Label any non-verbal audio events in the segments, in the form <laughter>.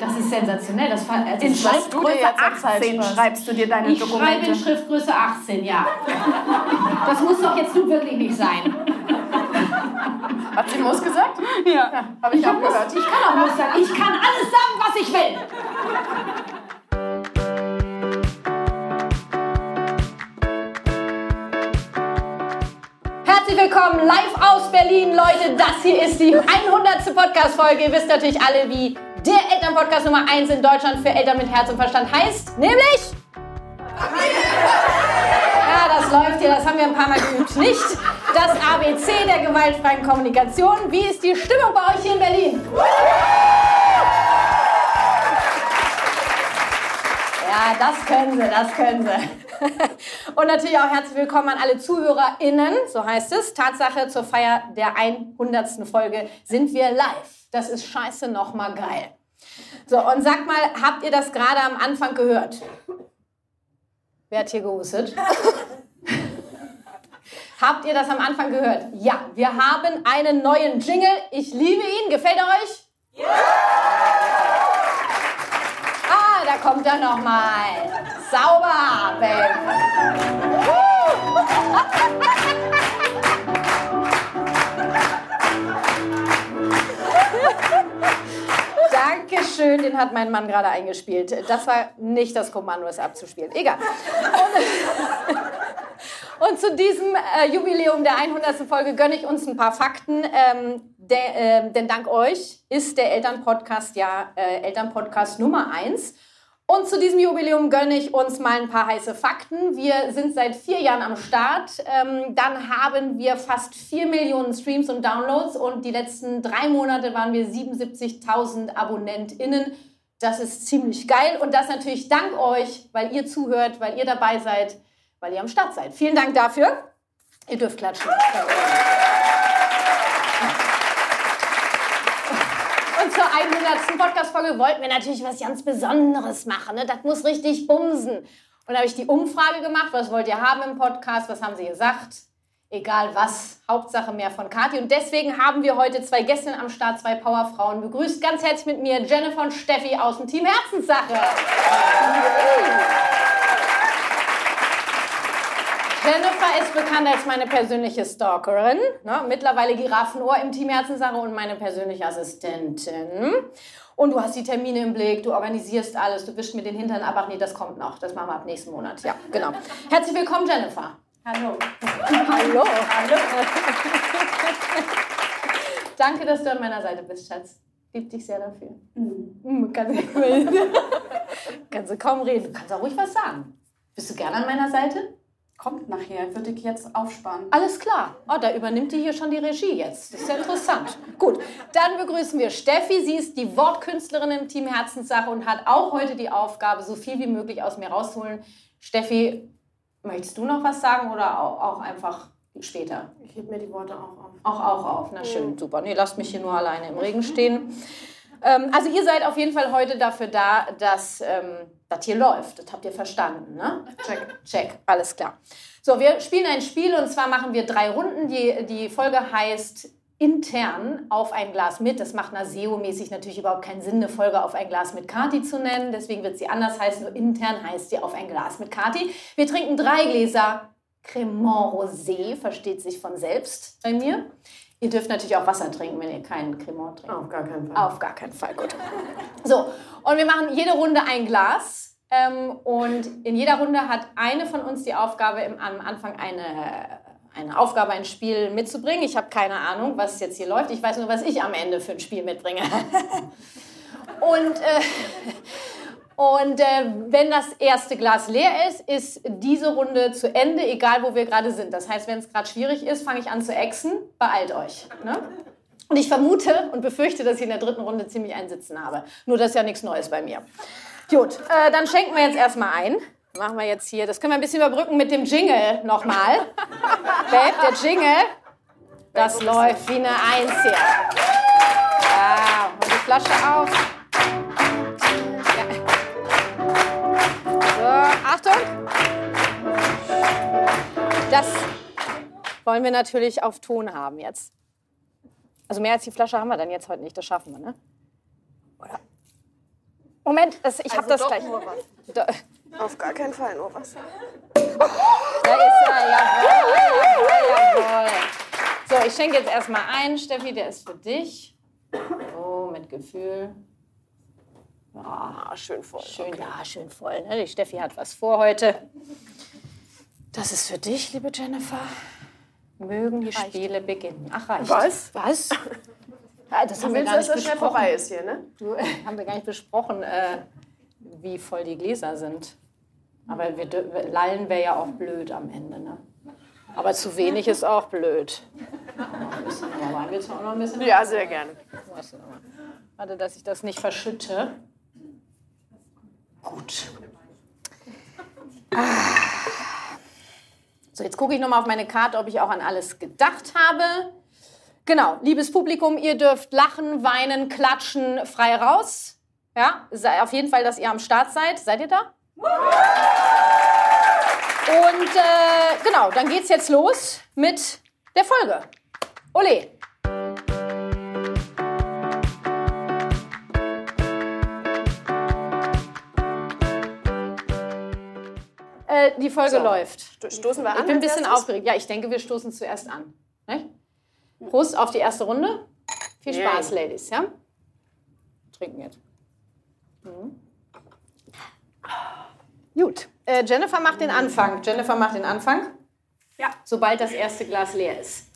Das ist sensationell. Das, war, also In das macht Schriftgröße jetzt am 18 Zeitspaß. schreibst du dir deine Ich Dokumente. schreibe in Schriftgröße 18, ja. Das muss doch jetzt nun wirklich nicht sein. Hat sie Muss gesagt? Ja. Habe ich, Ich, auch Muss, gehört. ich kann auch Muss sagen. Ich kann alles sagen, was ich will. Herzlich willkommen live aus Berlin, Leute. Das hier ist die 100. Podcast-Folge. Ihr wisst natürlich alle, wie der Elternpodcast Nummer 1 in Deutschland für Eltern mit Herz und Verstand heißt. Nämlich... Ja, das läuft hier, das haben wir ein paar Mal geübt. Nicht das ABC der gewaltfreien Kommunikation. Wie ist die Stimmung bei euch hier in Berlin? Ja, das können sie, das können sie. Und natürlich auch herzlich willkommen an alle ZuhörerInnen, so heißt es. Tatsache, zur Feier der 100. Folge sind wir live. Das ist scheiße nochmal geil. So, und sag mal, habt ihr das gerade am Anfang gehört? Wer hat hier gehustet? <laughs> Habt ihr das am Anfang gehört? Ja, wir haben einen neuen Jingle. Ich liebe ihn. Gefällt er euch? Ja! Ah, da kommt er nochmal. Sauber, Babe. <laughs> Dankeschön, den hat mein Mann gerade eingespielt. Das war nicht das Kommando, es abzuspielen. Egal. Und, <laughs> und zu diesem äh, Jubiläum der 100. Folge gönne ich uns ein paar Fakten. Ähm, der, äh, denn dank euch ist der Elternpodcast ja äh, Elternpodcast Nummer 1. Und zu diesem Jubiläum gönne ich uns mal ein paar heiße Fakten. Wir sind seit vier Jahren am Start. Ähm, dann haben wir fast vier Millionen Streams und Downloads und die letzten drei Monate waren wir 77.000 AbonnentInnen. Das ist ziemlich geil und das natürlich dank euch, weil ihr zuhört, weil ihr dabei seid, weil ihr am Start seid. Vielen Dank dafür. Ihr dürft klatschen. Zur 100. Podcast-Folge wollten wir natürlich was ganz Besonderes machen. Ne? Das muss richtig bumsen. Und da habe ich die Umfrage gemacht, was wollt ihr haben im Podcast, was haben sie gesagt? Egal was, Hauptsache mehr von Kathi. Und deswegen haben wir heute zwei Gästinnen am Start, zwei Powerfrauen. Begrüßt ganz herzlich mit mir Jennifer und Steffi aus dem Team Herzenssache. Jennifer ist bekannt als meine persönliche Stalkerin, ne? mittlerweile Giraffenohr im Team Herzenssache und meine persönliche Assistentin. Und du hast die Termine im Blick, du organisierst alles, du wischst mir den Hintern ab. Ach nee, das kommt noch, das machen wir ab nächsten Monat. Ja, genau. Herzlich willkommen, Jennifer. Hallo. Hallo. Hallo. <laughs> Danke, dass du an meiner Seite bist, Schatz. Lieb dich sehr dafür. Mhm. Kannst, <laughs> kannst du kaum reden. Du kannst auch ruhig was sagen. Bist du gerne an meiner Seite? Kommt nachher, würde ich jetzt aufsparen. Alles klar. Oh, da übernimmt die hier schon die Regie jetzt. Das ist ja interessant. <laughs> Gut, dann begrüßen wir Steffi. Sie ist die Wortkünstlerin im Team Herzenssache und hat auch heute die Aufgabe, so viel wie möglich aus mir rauszuholen. Steffi, möchtest du noch was sagen oder auch, auch einfach später? Ich heb mir die Worte auch auf. Auch, auch auf. Na schön, super. Nee, lasst mich hier nur alleine im Regen stehen. <laughs> Ähm, also ihr seid auf jeden Fall heute dafür da, dass ähm, das hier läuft. Das habt ihr verstanden, ne? Check. Check, alles klar. So, wir spielen ein Spiel und zwar machen wir drei Runden. Die, die Folge heißt intern auf ein Glas mit. Das macht na SEO-mäßig natürlich überhaupt keinen Sinn, eine Folge auf ein Glas mit Kati zu nennen. Deswegen wird sie anders heißen. Nur intern heißt sie auf ein Glas mit Kati. Wir trinken drei Gläser Cremant Rosé, versteht sich von selbst bei mir. Ihr dürft natürlich auch Wasser trinken, wenn ihr keinen Cremant trinkt. Auf gar keinen Fall. Auf gar keinen Fall, gut. So, und wir machen jede Runde ein Glas. Ähm, und in jeder Runde hat eine von uns die Aufgabe, im, am Anfang eine, eine Aufgabe, ein Spiel mitzubringen. Ich habe keine Ahnung, was jetzt hier läuft. Ich weiß nur, was ich am Ende für ein Spiel mitbringe. <laughs> und äh, und äh, wenn das erste Glas leer ist, ist diese Runde zu Ende, egal wo wir gerade sind. Das heißt, wenn es gerade schwierig ist, fange ich an zu exen. Beeilt euch. Ne? Und ich vermute und befürchte, dass ich in der dritten Runde ziemlich einen Sitzen habe. Nur das ist ja nichts Neues bei mir. Gut, äh, dann schenken wir jetzt erstmal ein. Machen wir jetzt hier, das können wir ein bisschen überbrücken mit dem Jingle nochmal. <laughs> Babe, der Jingle, das läuft wie eine Eins hier. Ja, und die Flasche auf. Achtung! Das wollen wir natürlich auf Ton haben jetzt. Also mehr als die Flasche haben wir dann jetzt heute nicht, das schaffen wir, ne? Oder? Moment, das, ich habe das gleich. Da, Auf gar keinen Fall nur Wasser. da ist er, jawohl, jawohl. So, ich schenke jetzt erstmal ein, Steffi, der ist für dich. So, mit Gefühl. Ah, schön voll. Schön, ja, schön voll. Ne? Die Steffi hat was vor heute. Das ist für dich, liebe Jennifer. Mögen die Spiele beginnen. Ach, reicht. Was? Was? <laughs> Ah, Das haben Du wir willst, gar dass nicht das schnell vorbei ist hier, ne? Du, <laughs> haben wir gar nicht besprochen, äh, wie voll die Gläser sind. Aber wir, lallen wäre ja auch blöd am Ende. Ne? Aber zu wenig ist auch blöd. <laughs> Ja, sehr gerne. Warte, dass ich das nicht verschütte. Gut. Ah. So, jetzt gucke ich noch mal auf meine Karte, ob ich auch an alles gedacht habe. Genau, liebes Publikum, ihr dürft lachen, weinen, klatschen, frei raus. Ja, auf jeden Fall, dass ihr am Start seid. Seid ihr da? Und äh, genau, dann geht's jetzt los mit der Folge. Ole. Äh, die Folge So. läuft. Sto- Stoßen wir an? Ich bin ein bisschen erstes? aufgeregt. Ja, ich denke, wir stoßen zuerst an. Nicht? Prost auf die erste Runde. Viel. Spaß, Ladies. Ja? Trinken jetzt. Mhm. Gut. Äh, Jennifer macht den Anfang. Jennifer macht den Anfang. Ja. Sobald das erste Glas leer ist.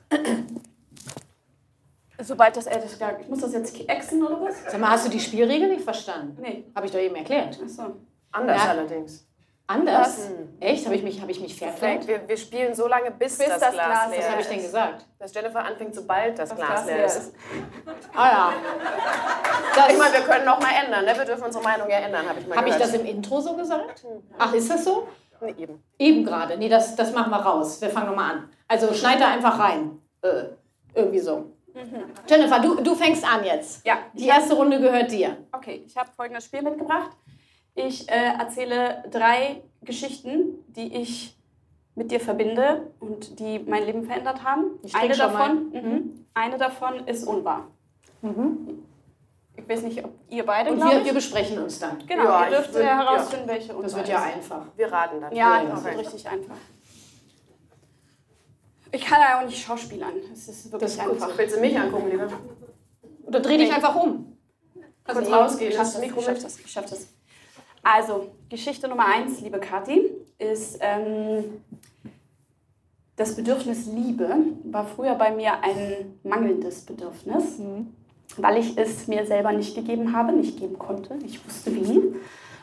Sobald das älteste Jahr. Ich muss das jetzt exen oder was? Sag mal, hast du die Spielregeln nicht verstanden? Nee. Habe ich doch eben erklärt. Achso. Anders Ja. allerdings. Anders? Echt? Habe ich mich, hab ich mich verklärt? wir, wir spielen so lange, bis, Bis das, das Glas, Glas- leer Was habe ich ist. denn gesagt? Dass Jennifer anfängt, sobald das, Glas, Glas leer ist. ist. Ah ja. Ich meine, wir können noch mal ändern, ne? Wir dürfen unsere Meinung ja ändern, habe ich mal Habe ich das im Intro so gesagt? Ach, ist das so? Nee, eben. Eben gerade. Nee, das, das machen wir raus. Wir fangen nochmal an. Also schneid da einfach rein. Äh, irgendwie so. Jennifer, du, du fängst an jetzt. Ja. Die erste Runde gehört dir. Okay, ich habe folgendes Spiel mitgebracht. Ich äh, erzähle drei Geschichten, die ich mit dir verbinde und die mein Leben verändert haben. Ich Eine davon, mhm. eine davon ist unwahr. Ich weiß nicht, ob ihr beide Und glaubt. wir, wir besprechen uns dann. genau, Ja, ihr dürft würd- äh, herausfinden, welche unwahr Das wird ja ist. einfach. Wir raten dann. Ja, Ja, das ja. wird richtig einfach. Ich kann ja auch nicht schauspielern. Es ist wirklich Das gut. einfach. Willst du mich angucken, lieber? Oder dreh dich einfach um. Nee, rausgehen, ich das schaff das, Mikro ich schaff das, ich schaff das. Also, Geschichte Nummer eins, liebe Kathi, ist ähm, das Bedürfnis Liebe war früher bei mir ein mangelndes Bedürfnis, weil ich es mir selber nicht gegeben habe, nicht geben konnte. Ich wusste wie.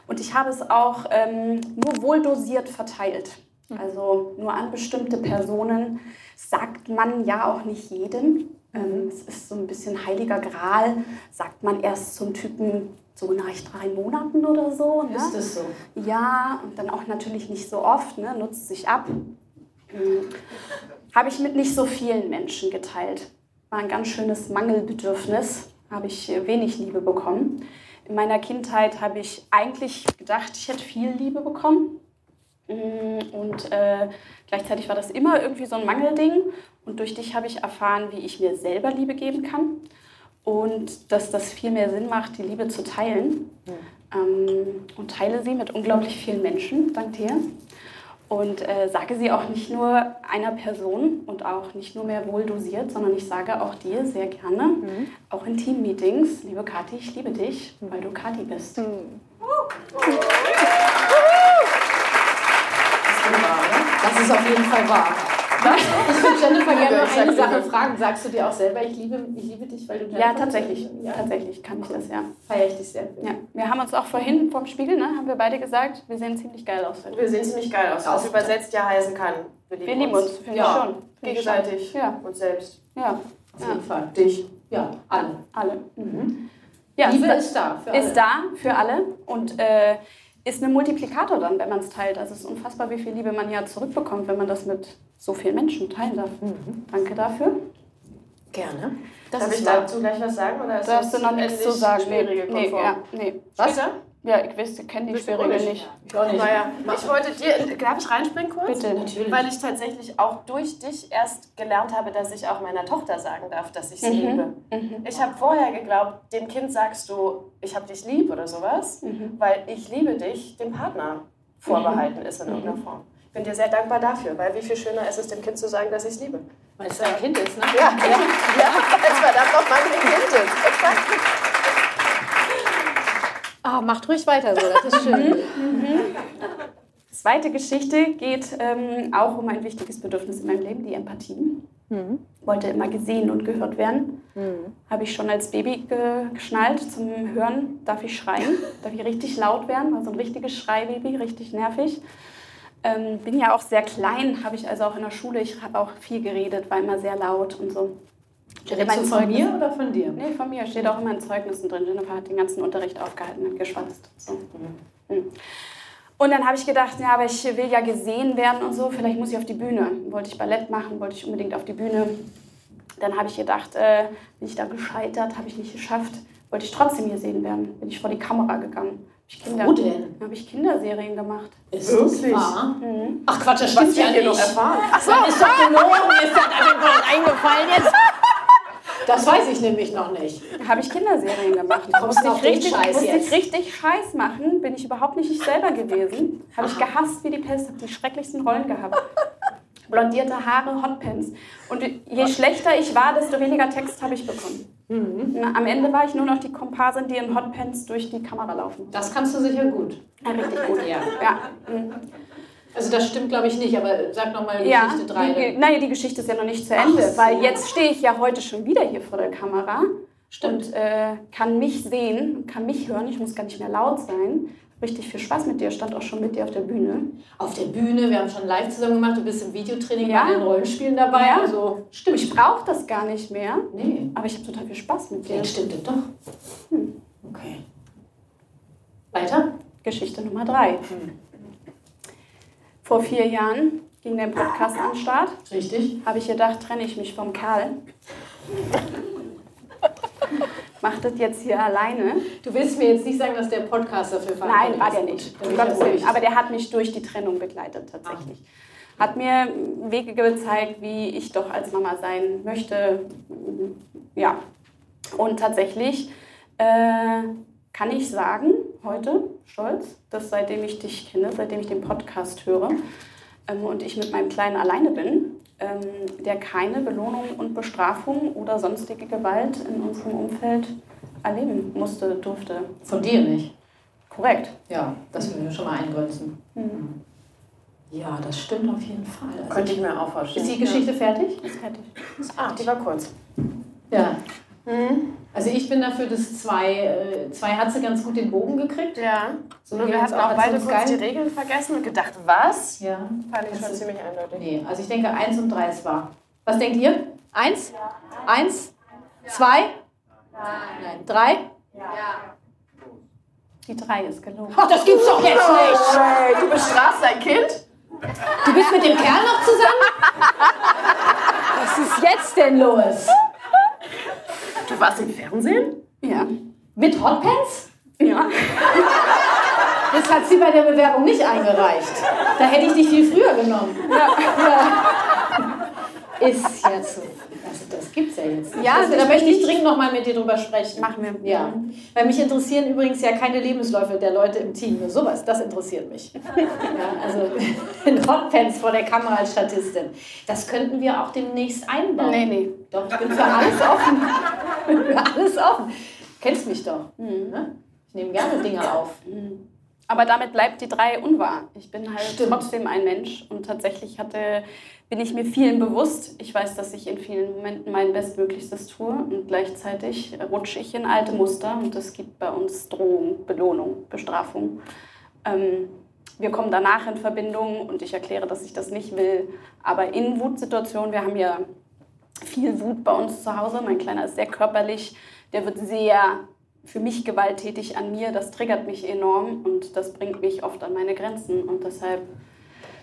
Und ich habe es auch ähm, nur wohldosiert verteilt. Also nur an bestimmte Personen sagt man ja auch nicht jedem. Ähm, es ist so ein bisschen heiliger Gral, sagt man erst zum Typen so nach drei Monaten oder so. Ne? Ist das so? Ja, und dann auch natürlich nicht so oft, ne? nutzt sich ab. Hm. Habe ich mit nicht so vielen Menschen geteilt. War ein ganz schönes Mangelbedürfnis, habe ich äh, wenig Liebe bekommen. In meiner Kindheit habe ich eigentlich gedacht, ich hätte viel Liebe bekommen. Mm, Und äh, gleichzeitig war das immer irgendwie so ein Mangelding. Und durch dich habe ich erfahren, wie ich mir selber Liebe geben kann. Und dass das viel mehr Sinn macht, die Liebe zu teilen. Ähm, und teile sie mit unglaublich vielen Menschen, dank dir. Und äh, sage sie auch nicht nur einer Person und auch nicht nur mehr wohl dosiert, sondern ich sage auch dir sehr gerne, auch in Teammeetings, liebe Kathi, ich liebe dich, weil du Kathi bist. Das ist auf jeden Fall wahr. Ich würde Jennifer gerne Ja, noch ich eine Sache fragen. Sagst du dir auch selber, ich liebe, ich liebe dich, weil du Jennifer Ja, tatsächlich. Ja, Tatsächlich kann ich das, ja. feiere ich dich sehr. ja. Wir haben uns auch vorhin vorm Spiegel, ne, haben wir beide gesagt, wir sehen ziemlich geil aus. Wir sehen ziemlich geil aus, was übersetzt ja heißen kann. Wir Wir lieben uns, finde Ja, ich schon. Gegenseitig. Ja, Uns selbst. ja, Auf jeden Fall. Dich. Ja, alle. alle. Mhm. Ja, Liebe da- ist da für alle. ist da für alle und äh, ist ein Multiplikator dann, wenn man es teilt. Also es ist unfassbar, wie viel Liebe man ja zurückbekommt, wenn man das mit so vielen Menschen teilen darf. Danke dafür. Gerne. Das Darf ich dazu gleich was sagen? Oder ist Darfst du noch nichts zu sagen? Schwierige nee, ja, nee. Was? Später? Ja, ich weiß, ich kenne die Spielregel nicht. Ich auch nicht. Naja, ich wollte dir, darf ich reinspringen kurz? Bitte. Natürlich. Weil ich tatsächlich auch durch dich erst gelernt habe, dass ich auch meiner Tochter sagen darf, dass ich sie Mhm. liebe. Ich habe vorher geglaubt, dem Kind sagst du, ich habe dich lieb oder sowas, Mhm. weil ich liebe dich dem Partner vorbehalten ist in irgendeiner Form. Ich bin dir sehr dankbar dafür, weil wie viel schöner ist es, dem Kind zu sagen, dass ich es liebe. Weil es dein Kind ist, ne? Ja, <laughs> ja, ja, weil es verdammt nochmal ein Kind ist. Exakt. Ah, macht ruhig weiter so, das ist schön. <laughs> Zweite Geschichte geht ähm, auch um ein wichtiges Bedürfnis in meinem Leben, die Empathie. Wollte immer gesehen und gehört werden. Habe ich schon als Baby ge geschnallt zum Hören. Darf ich schreien? Darf ich richtig laut werden? Also ein richtiges Schreibaby, richtig nervig. Ähm, bin ja auch sehr klein, habe ich also auch in der Schule. Ich habe auch viel geredet, war immer sehr laut und so. Steht immer von mir oder von dir? Nee, von mir steht auch immer in Zeugnissen drin. Jennifer hat den ganzen Unterricht aufgehalten und geschwatzt. So. Mhm. Und dann habe ich gedacht, ja, aber ich will ja gesehen werden und so, vielleicht muss ich auf die Bühne. Wollte ich Ballett machen, wollte ich unbedingt auf die Bühne. Dann habe ich gedacht, äh, bin ich da gescheitert, habe ich nicht geschafft. Wollte ich trotzdem gesehen werden, bin ich vor die Kamera gegangen. Ich Kinder, Wo denn? Habe ich Kinderserien gemacht. Ist das Wirklich? wahr? Ach Quatsch, das stimmt ja wir noch nicht. erfahren? Ach so, ist doch gelogen. Mir ist das einfach eingefallen jetzt. Das weiß ich nämlich noch nicht. Habe ich Kinderserien gemacht. kommst du ich den richtig, Scheiß musste jetzt? ich richtig Scheiß machen. Bin ich überhaupt nicht ich selber gewesen. Habe ich gehasst wie die Pest. Habe die schrecklichsten Rollen gehabt. Blondierte Haare, Hotpants. Und je schlechter ich war, desto weniger Text habe ich bekommen. Mhm. Na, am Ende war ich nur noch die Komparsin, die in Hotpants durch die Kamera laufen. Das kannst du sicher gut. Ja, richtig gut. Ja. Ja, mhm. Also das stimmt, glaube ich, nicht, aber sag nochmal ja Geschichte 3. die, naja, die Geschichte ist ja noch nicht zu Ende, so. weil jetzt stehe ich ja heute schon wieder hier vor der Kamera Stimmt. und äh, kann mich sehen, kann mich hören. Ich muss gar nicht mehr laut sein. Richtig viel Spaß mit dir, stand auch schon mit dir auf der Bühne. Auf der Bühne, wir haben schon live zusammen gemacht, du bist im Videotraining Ja. bei den Rollenspielen dabei. Ja. Also stimmt. Ich brauche das gar nicht mehr, Nee, aber ich habe total viel Spaß mit dir. vielleicht stimmt doch. Okay. Weiter? Geschichte Nummer drei. Vor vier Jahren ging der Podcast an den Start. Richtig. Habe ich gedacht, trenne ich mich vom Kerl. Mach das jetzt hier alleine. Du willst mir jetzt nicht sagen, dass der Podcast dafür verantwortlich Nein, war der ist. nicht. Um Gottes Willen. Aber der hat mich durch die Trennung begleitet tatsächlich. Hat mir Wege gezeigt, wie ich doch als Mama sein möchte. Ja. Und tatsächlich äh, kann ich sagen, heute, stolz, dass seitdem ich dich kenne, seitdem ich den Podcast höre ähm, und ich mit meinem Kleinen alleine bin, der keine Belohnung und Bestrafung oder sonstige Gewalt in unserem Umfeld erleben musste, durfte. Von dir nicht. Korrekt. Ja, das würden wir schon mal eingrenzen. Ja, das stimmt auf jeden Fall. Also, Könnte ich mir auch vorstellen. ist die Geschichte fertig? Ist fertig. Ah, die war kurz. Ja. Also ich bin dafür, dass zwei, äh, zwei hat sie ganz gut den Bogen gekriegt. Ja. So Nur wir hatten auch beide kurz die. Regeln vergessen und gedacht, was? Ja. Fand ich schon Also- ziemlich eindeutig. Nee, also ich denke eins und drei ist wahr. Was denkt ihr? Eins? Eins? Zwei? Nein. Drei? Die drei ist gelogen. Ach, das gibt's doch jetzt nicht! Hey, du bestrafst dein Kind? Du bist mit dem Kerl noch zusammen? Was ist jetzt denn los? Du warst im Fernsehen? Ja. Mit Hotpants? Ja. <laughs> Das hat sie bei der Bewerbung nicht eingereicht. Da hätte ich dich viel früher genommen. Ja. Ist ja zu. Also das gibt's ja jetzt nicht. Ja, das, also da ich möchte ich dringend noch mal mit dir drüber sprechen. Machen wir. Ja, weil mich interessieren übrigens ja keine Lebensläufe der Leute im Team. Nur sowas, das interessiert mich. <laughs> Ja, also <laughs> in Hotpants vor der Kamera als Statistin. Das könnten wir auch demnächst einbauen. Nee, nee. Doch, ich bin für alles offen. <laughs> für alles offen. Kennst mich doch. Mhm. Ne? Ich nehme gerne Dinge auf. Aber damit bleibt die drei unwahr. Ich bin halt Stimmt. trotzdem ein Mensch und tatsächlich hatte, bin ich mir vielen bewusst. Ich weiß, dass ich in vielen Momenten mein Bestmöglichstes tue und gleichzeitig rutsche ich in alte Muster und es gibt bei uns Drohung, Belohnung, Bestrafung. Ähm, wir kommen danach in Verbindung und ich erkläre, dass ich das nicht will. Aber in Wutsituationen, wir haben ja viel Wut bei uns zu Hause. Mein Kleiner ist sehr körperlich, der wird sehr für mich gewalttätig an mir. Das triggert mich enorm und das bringt mich oft an meine Grenzen. Und deshalb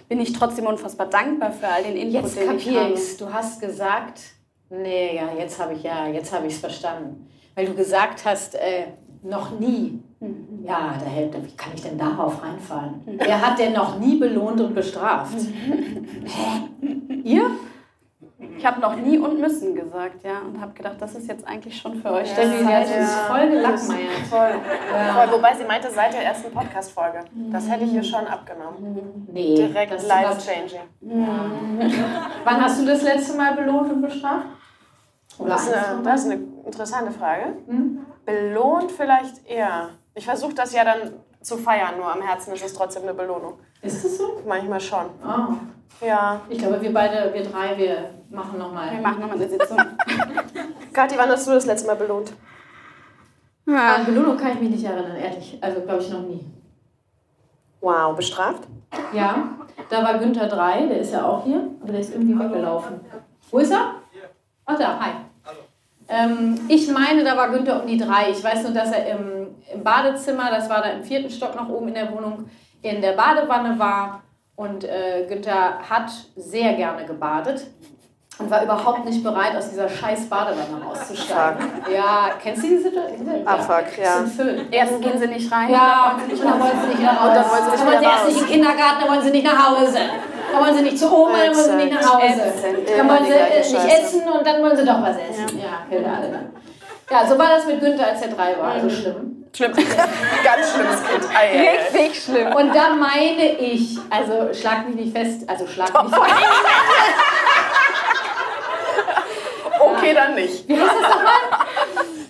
bin ich trotzdem unfassbar dankbar für all den Input, Jetzt den ich habe. Du hast gesagt, nee, ja, jetzt habe ich ja, jetzt habe ich es verstanden. Weil du gesagt hast, äh, Noch nie. Ja, da hält, wie kann ich denn darauf reinfallen? Wer hat denn noch nie belohnt und bestraft? Hä? Ihr? Ich habe noch nie und müssen gesagt, ja, und habe gedacht, das ist jetzt eigentlich schon für euch. Steffi, sie hat uns voll gelackmeiert. Voll. Voll. Wobei sie meinte, seit der ersten Podcast-Folge. Das hätte ich ihr schon abgenommen. Nee, Direkt das ist life-changing. <laughs> Wann hast du das letzte Mal belohnt und bestraft? Oder Das ist, eine, das ist eine interessante Frage. Hm? Belohnt vielleicht eher. Ich versuche das ja dann zu feiern, nur am Herzen ist es trotzdem eine Belohnung. Ist das so? Manchmal schon. Oh. Ja. Ich glaube, wir beide, wir drei, wir machen nochmal. Wir machen nochmal eine Sitzung. <laughs> Kathi, wann hast du das letzte Mal belohnt? An Belohnung kann ich mich nicht erinnern, ehrlich. Also, glaube ich, noch nie. Wow, bestraft? Ja, da war Günther 3, der ist ja auch hier, aber der ist irgendwie weggelaufen. Wo ist er? Ach da, hi. Ähm, ich meine, da war Günther um die 3. Ich weiß nur, dass er im, im Badezimmer, das war da im vierten Stock noch oben in der Wohnung, in der Badewanne war. Und äh, Günther hat sehr gerne gebadet und war überhaupt nicht bereit, aus dieser scheiß Badewanne auszusteigen. Ja, kennst du die Situation? Ah, fuck, ja. Das ist ein Film. Erst gehen sie nicht rein. Ja, und dann wollen sie nicht nach Hause. Und dann wollen sie nicht dann wollen sie erst nicht in den Kindergarten, dann wollen sie nicht nach Hause. Dann wollen sie nicht zu Oma, dann wollen sie nicht nach Hause. Dann wollen sie äh, nicht essen und dann wollen sie doch was essen. Ja, dann. Ja, so war das mit Günther, als er drei war. Also schlimm. Schlimm. <laughs> Ganz schlimmes Kind. Richtig schlimm. Und da meine ich, also schlag mich nicht fest, also schlag mich nicht fest. <laughs> Okay, dann nicht. Wie heißt das nochmal?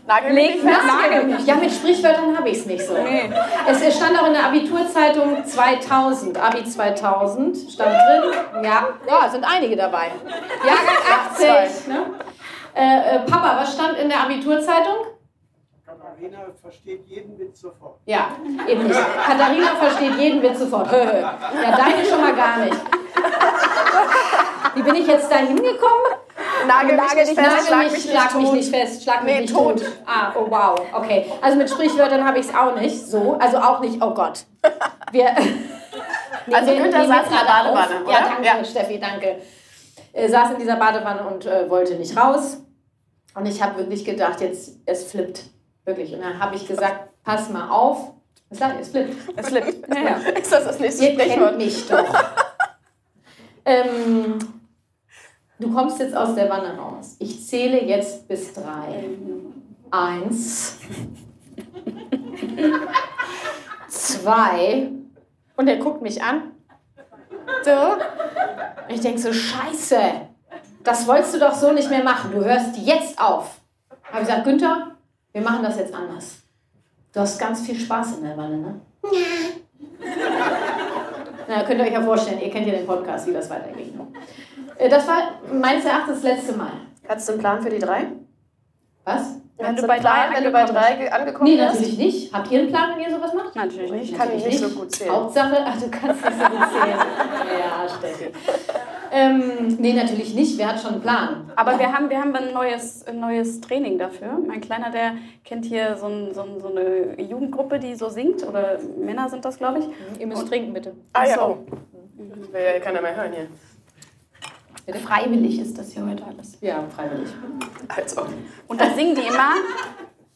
Nagel fest. Nagel. Ja, mit Sprichwörtern habe ich es nicht so. Es, es stand auch in der Abiturzeitung 2000, Abi 2000 stand drin. Ja, ja, sind einige dabei. Jahrgang 80. Ne? Äh, äh, Papa, was stand in der Abiturzeitung? Katharina versteht jeden Witz sofort. Ja, eben nicht. Katharina versteht jeden Witz sofort. ja, deine schon mal gar nicht. Wie bin ich jetzt da hingekommen? Nagel mich nicht fest. Nagel Schlag mich, mich nicht schlag mich tot. nicht fest, schlag mich Nee, nicht tot. tot. Ah, oh wow, okay. Also mit Sprichwörtern habe ich es auch nicht so. Also auch nicht, oh Gott. Wir, <laughs> Also wir Günther saß in der Badewanne, oder? Ja, danke, Ja. Steffi, danke. Äh, saß in dieser Badewanne und äh, wollte nicht raus. Und ich habe wirklich gedacht, jetzt, es flippt. Wirklich. Und dann habe ich gesagt, pass mal auf. Es flippt. Es flippt. <laughs> Ja. Ist das das nächste Ihr kennt Sprichwort? mich doch. <laughs> ähm, du kommst jetzt aus der Wanne raus. Ich zähle jetzt bis drei. Eins. Zwei. Und er guckt mich an. So. Und ich denke so, scheiße. Das wolltest du doch so nicht mehr machen. Du hörst jetzt auf. Habe ich gesagt, Günther, wir machen das jetzt anders. Du hast ganz viel Spaß in der Wanne, ne? <laughs> Na, könnt ihr euch ja vorstellen, ihr kennt ja den Podcast, wie das weitergeht. ne? Äh, Das war meines Erachtens das letzte Mal. Hattest du einen Plan für die drei? Was? Wenn du bei Plan, drei wenn du bei angekommen drei ge- angekommen Nee, bist? natürlich nicht. Habt ihr einen Plan, wenn ihr sowas macht? Natürlich nicht. Ich kann Natürlich nicht so gut zählen. Hauptsache, ach, du kannst nicht so gut zählen. <laughs> ja, Steffi. Ähm, nee, natürlich nicht. Wer hat schon einen Plan? Aber wir haben, wir haben ein neues, ein neues Training dafür. Mein Kleiner, der kennt hier so, ein, so, ein, so eine Jugendgruppe, die so singt. Oder Männer sind das, glaube ich. Ihr müsst trinken, bitte. Ah ja, so. oh. Das will ja keiner mehr hören hier. Freiwillig ist das hier heute alles. Ja, freiwillig. Also. Und da singen die immer,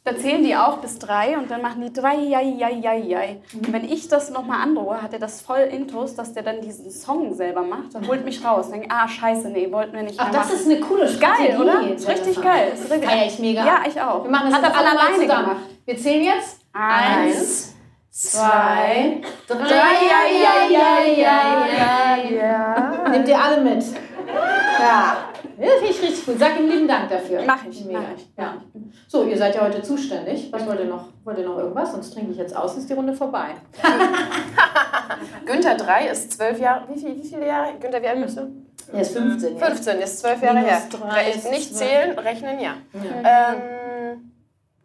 da zählen die auch bis drei und dann machen die drei, jai, jai, jai, jai. Und wenn ich das nochmal androhe, hat er das voll intus, dass der dann diesen Song selber macht und holt mich raus. Dann, ah, scheiße, nee, wollten wir nicht Ach, mehr das machen. ist eine coole Strategie. geil, oder? Ist richtig geil. Ist richtig- Feier ich mega. Ja, ich auch. Wir machen das Hat er von alleine zusammen. gemacht. Wir zählen jetzt. Eins, zwei, drei. ja, ja, ja, ja, Ja. Nehmt ihr alle mit. Ja. Das finde ich richtig gut. Sag ihm lieben Dank dafür. Mach ich, Mega. mach ich. Ja. So, ihr seid ja heute zuständig. Was wollt ihr noch? Wollt ihr noch irgendwas? Sonst trinke ich jetzt aus, ist die Runde vorbei. <laughs> Günther 3 ist zwölf Jahre. Wie, viel, wie viele Jahre? Günther, wie alt bist du? Er ist 15. jetzt. 15, ist zwölf Jahre her. ist Nicht zählen, rechnen ja. Ja. Ähm,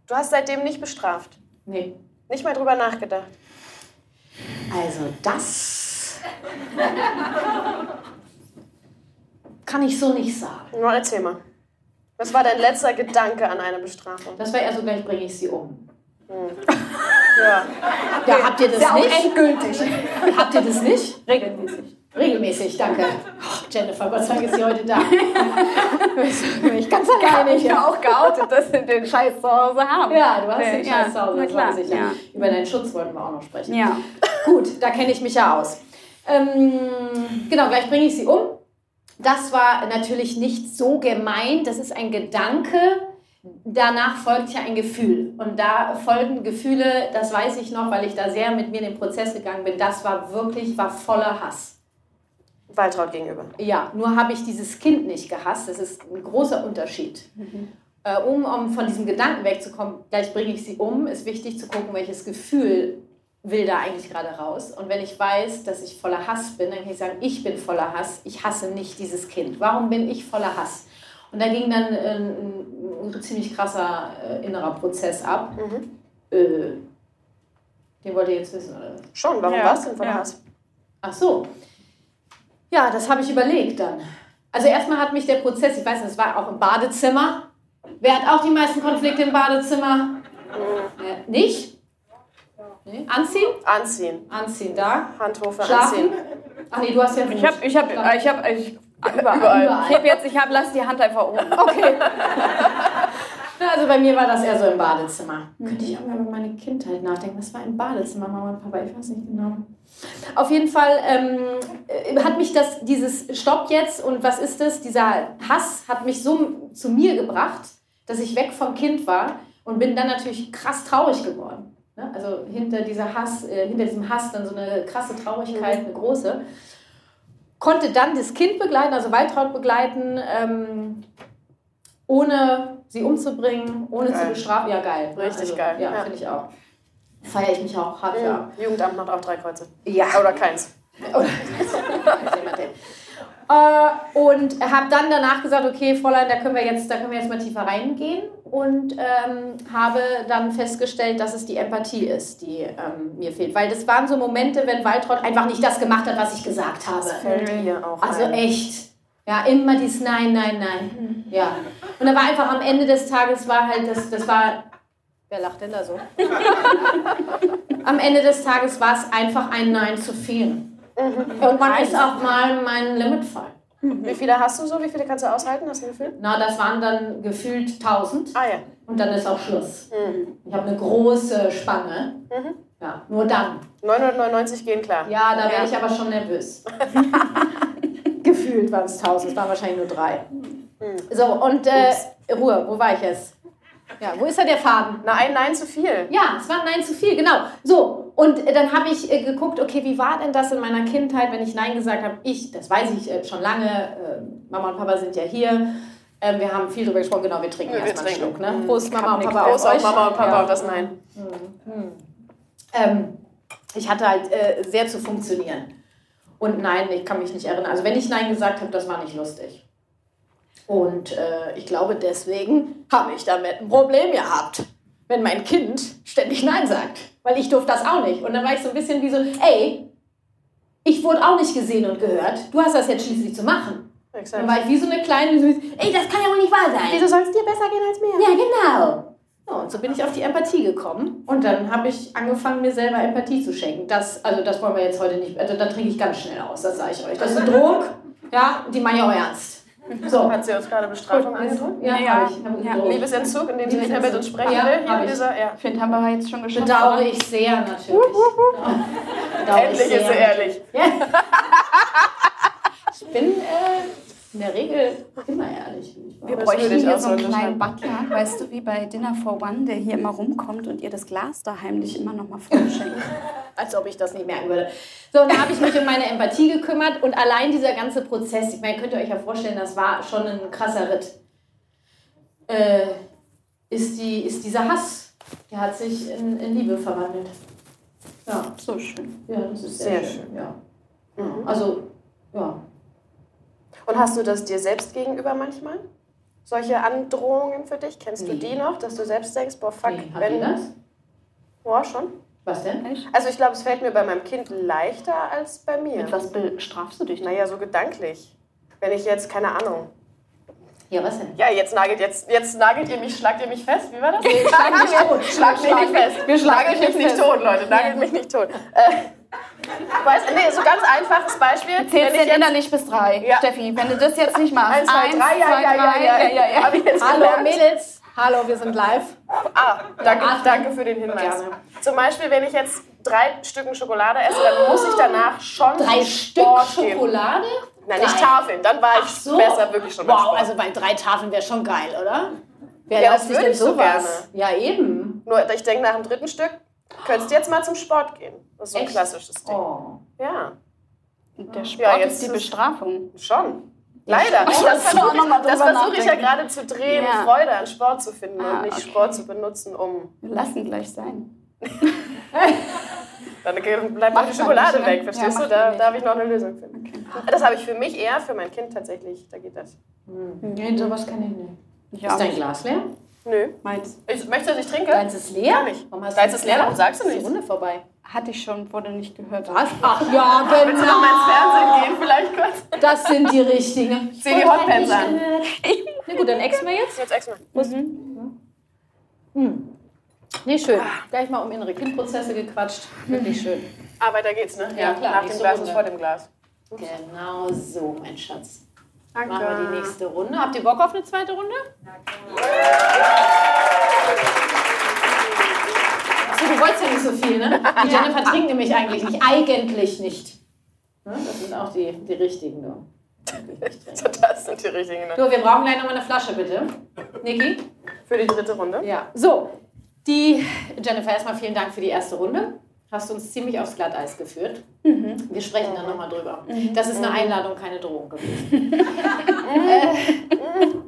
du hast seitdem nicht bestraft. Nee. Nicht mal drüber nachgedacht. Also das kann ich so nicht sagen. Nur erzähl mal. Was war dein letzter Gedanke an eine Bestrafung? Das war eher so, gleich bringe ich sie um. <laughs> Ja. Ja, habt ihr das Ja, auch nicht? endgültig. <laughs> Habt ihr das nicht? Regelmäßig. Regelmäßig, danke. Oh, Jennifer, Gott sei Dank ist sie heute da. <laughs> Bin ich ganz alleine Ich habe auch geoutet, dass wir den Scheiß zu Hause haben. Ja, du hast den Ja, Scheiß zu Hause, das ich ja. ja. Über deinen Schutz wollten wir auch noch sprechen. Ja. Gut, da kenne ich mich ja aus. Ähm, genau, gleich bringe ich sie um. Das war natürlich nicht so gemeint, das ist ein Gedanke. Danach folgt ja ein Gefühl. Und da folgen Gefühle, das weiß ich noch, weil ich da sehr mit mir in den Prozess gegangen bin. Das war wirklich, war voller Hass. Waltraud gegenüber. Ja, nur habe ich dieses Kind nicht gehasst. Das ist ein großer Unterschied. Äh, um, um von diesem Gedanken wegzukommen, gleich bringe ich sie um, ist wichtig zu gucken, welches Gefühl will da eigentlich gerade raus. Und wenn ich weiß, dass ich voller Hass bin, dann kann ich sagen, ich bin voller Hass, ich hasse nicht dieses Kind. Warum bin ich voller Hass? Und da ging dann äh, ein, ein ziemlich krasser äh, innerer Prozess ab. Äh, den wollt ihr jetzt wissen, oder? Schon, warum Ja, warst du denn voller ja. Hass? Ach so. Ja, das habe ich überlegt dann. Also erstmal hat mich der Prozess, ich weiß nicht, es war auch im Badezimmer. Wer hat auch die meisten Konflikte im Badezimmer? Äh, nicht? Nee? Anziehen? Anziehen. Anziehen, da. Hand hoch für Schlafen? Anziehen. Ach nee, du hast ja Ich habe, ich habe, ich habe, ich, überall. Überall. Ich habe jetzt, ich habe, lass die Hand einfach oben. <laughs> Okay. Also bei mir war das eher so im Badezimmer. Könnte ich auch mal über meine Kindheit nachdenken. Das war im Badezimmer, Mama und Papa, ich weiß nicht genau. Auf jeden Fall ähm, äh, hat mich das, dieses Stopp jetzt und was ist das? Dieser Hass hat mich so zu mir gebracht, dass ich weg vom Kind war und bin dann natürlich krass traurig geworden. Ne? Also hinter dieser Hass, äh, hinter diesem Hass dann so eine krasse Traurigkeit, eine große. Konnte dann das Kind begleiten, also Waltraud begleiten, ähm, ohne sie umzubringen, ohne Geil. zu bestrafen. Ja, geil. ne? Richtig geil, Ja, ja. finde ich auch. Feiere ich mich auch hart ab. Jugendamt macht auch drei Kreuze. Ja. Oder keins. <laughs> Äh, und habe dann danach gesagt, okay, Fräulein, da können wir jetzt, da können wir jetzt mal tiefer reingehen und ähm, habe dann festgestellt, dass es die Empathie ist, die ähm, mir fehlt. Weil das waren so Momente, wenn Waltraud einfach nicht das gemacht hat, was ich gesagt habe. Fällt mir auch Also ein. echt. Ja, immer dieses Nein, Nein, Nein. Ja. Und da war einfach am Ende des Tages war halt das, das war. Wer lacht denn da so? <laughs> am Ende des Tages war es einfach ein Nein zu viel. Irgendwann ist auch mal mein Limit voll. Wie viele hast du so? Wie viele kannst du aushalten? Hast du ein Gefühl? Na, das waren dann gefühlt 1000 Ah ja. und dann ist auch Schluss. Ich habe eine große Spanne. Ja, nur dann. 999 gehen klar. Ja, da wäre ich aber schon nervös. <laughs> Gefühlt waren es 1000, es waren wahrscheinlich nur drei. So, und äh, Ruhe, wo war ich jetzt? Ja, wo ist da der Faden? Na, ein Nein zu viel. Ja, es war ein Nein zu viel, genau. So, und dann habe ich äh, geguckt, okay, wie war denn das in meiner Kindheit, wenn ich Nein gesagt habe? Ich, das weiß ich äh, schon lange, äh, Mama und Papa sind ja hier. Ähm, wir haben viel darüber gesprochen, genau, wir trinken wir erstmal einen. Schluck. Ne? Mhm. Prost, Mama und Papa Prost auf auf euch. Mama und Papa Ja. und das Nein. Ähm, ich hatte halt äh, sehr zu funktionieren. Und nein, ich kann mich nicht erinnern. Also wenn ich Nein gesagt habe, das war nicht lustig. Und äh, ich glaube, deswegen habe ich damit ein Problem gehabt, wenn mein Kind ständig Nein sagt. Weil ich durfte das auch nicht. Und dann war ich so ein bisschen wie so, ey, ich wurde auch nicht gesehen und gehört. Du hast das jetzt schließlich zu machen. Dann Exakt. war ich wie so eine kleine, so, ey, das kann ja wohl nicht wahr sein. Wieso soll es dir besser gehen als mir? Ja, genau. Ja, und so bin ich auf die Empathie gekommen. Und dann habe ich angefangen, mir selber Empathie zu schenken. Das, also das wollen wir jetzt heute nicht. Also da trinke ich ganz schnell aus, das sage ich euch. Das ist eine Drohung. Ja, die meine ich auch ernst. So. Hat sie uns gerade Bestrafung angedroht? Ja, Ja. Ja. gedroht. Liebesentzug, in dem sie nicht mehr mit uns sprechen Ja, will? Hier mit ich. dieser, ja. Ich finde, haben wir jetzt schon geschafft. Bedauere ich sehr, natürlich. Ja. Bedauere ich Endlich ist sie ehrlich. <laughs> Ich bin äh, in der Regel immer ehrlich. Wir bräuchten ich hier so einen kleinen Butler, weißt du, wie bei Dinner for One, der hier immer rumkommt und ihr das Glas da heimlich immer noch mal vollschenkt. <laughs> als ob ich das nicht merken würde. So, und da habe ich mich um meine Empathie gekümmert und allein dieser ganze Prozess, ich meine, könnt ihr euch ja vorstellen, das war schon ein krasser Ritt. Äh, ist, die, ist dieser Hass, der hat sich in, in Liebe verwandelt. Ja, So schön. ja, das ist sehr, Sehr schön. schön. Ja. Ja, Also, ja. Und hast du das dir selbst gegenüber manchmal? Solche Androhungen für dich? Kennst du Nee. die noch, dass du selbst denkst, boah, fuck, Nee, wenn. das? Boah, schon. Was denn? Also ich glaube, es fällt mir bei meinem Kind leichter als bei mir. Mit was bestrafst du dich denn? Naja, so gedanklich. Wenn ich jetzt, keine Ahnung. Ja, was denn? Ja, jetzt nagelt, jetzt, jetzt nagelt ihr mich, schlagt ihr mich fest? Wie war das? Schlag mich tot. Schlagt mich <laughs> nicht fest. Wir schlagen mich nicht fest. tot, Leute. Nagelt mich nicht tot. Äh, <laughs> Weißt, nee, so ganz einfaches Beispiel. Zählst jetzt- innerlich bis drei. Ja. Steffi, wenn du das jetzt nicht machst. Eins, zwei, drei, ja, ja, ja, ja, ja, Hallo. Mädels, hallo, wir sind live. Ah, danke, danke für den Hinweis. Gerne. Zum Beispiel, wenn ich jetzt drei Stücken Schokolade esse, dann muss ich danach schon Drei Stück. Schokolade? Nein, nicht. Tafeln, dann war ich so. besser wirklich schon Wow, Sport. also bei drei Tafeln wäre schon geil, oder? Wer Ja, das sich denn ich so sowas? ja, eben. Nur ich denke, nach dem dritten Stück könntest du jetzt mal zum Sport gehen. Das ist so ein Echt? klassisches Ding. Oh. Ja, Der Sport Ja, jetzt ist die Bestrafung. schon. Leider. Oh, das versuche ich, das versuche ich ja gerade zu drehen, Ja. Freude an Sport zu finden Ah, und nicht okay. Sport zu benutzen, um. Wir lassen gleich sein. <laughs> Dann bleibt auch Macht die Schokolade weg, verstehst Ja, du? Da nicht. darf ich noch eine Lösung finden. Das habe ich für mich eher, für mein Kind tatsächlich. Da geht das. Nee, sowas kann ich nicht. Ich Ist dein. Glas leer? Nö. Meins. Ich, möchtest du, dass ich trinke? Deins ist leer? Gar nicht. Warum hast Deins ist leer, warum sagst du Ist die? Runde vorbei. Hatte ich schon, wurde nicht gehört. Was? <laughs> Ach ja, genau. Willst du noch mal ins Fernsehen gehen, vielleicht kurz? Das sind die richtigen. <laughs> Ich Zieh die Hotpants an. Na gut, dann exen wir jetzt. Jetzt extra. Nee, schön. Gleich mal um innere Kindprozesse gequatscht. Wirklich schön. Ah, weiter geht's, ne? Ja, klar, Nach dem nächste Glas Runde. ist vor dem Glas. Genau so, mein Schatz. Danke. Machen wir die nächste Runde. Habt ihr Bock auf eine zweite Runde? Achso, du wolltest ja nicht so viel, ne? Die Jennifer trinkt nämlich eigentlich nicht. Eigentlich nicht. Ne? Das sind auch die, die richtigen, du. So, <laughs> das sind die richtigen. Ne? Du, wir brauchen gleich nochmal eine Flasche, bitte. Niki? Für die dritte Runde. Ja. So, die Jennifer, erstmal vielen Dank für die erste Runde. Hast uns ziemlich aufs Glatteis geführt. Wir sprechen dann nochmal drüber. Das ist eine Einladung, keine Drohung gewesen. <laughs> äh,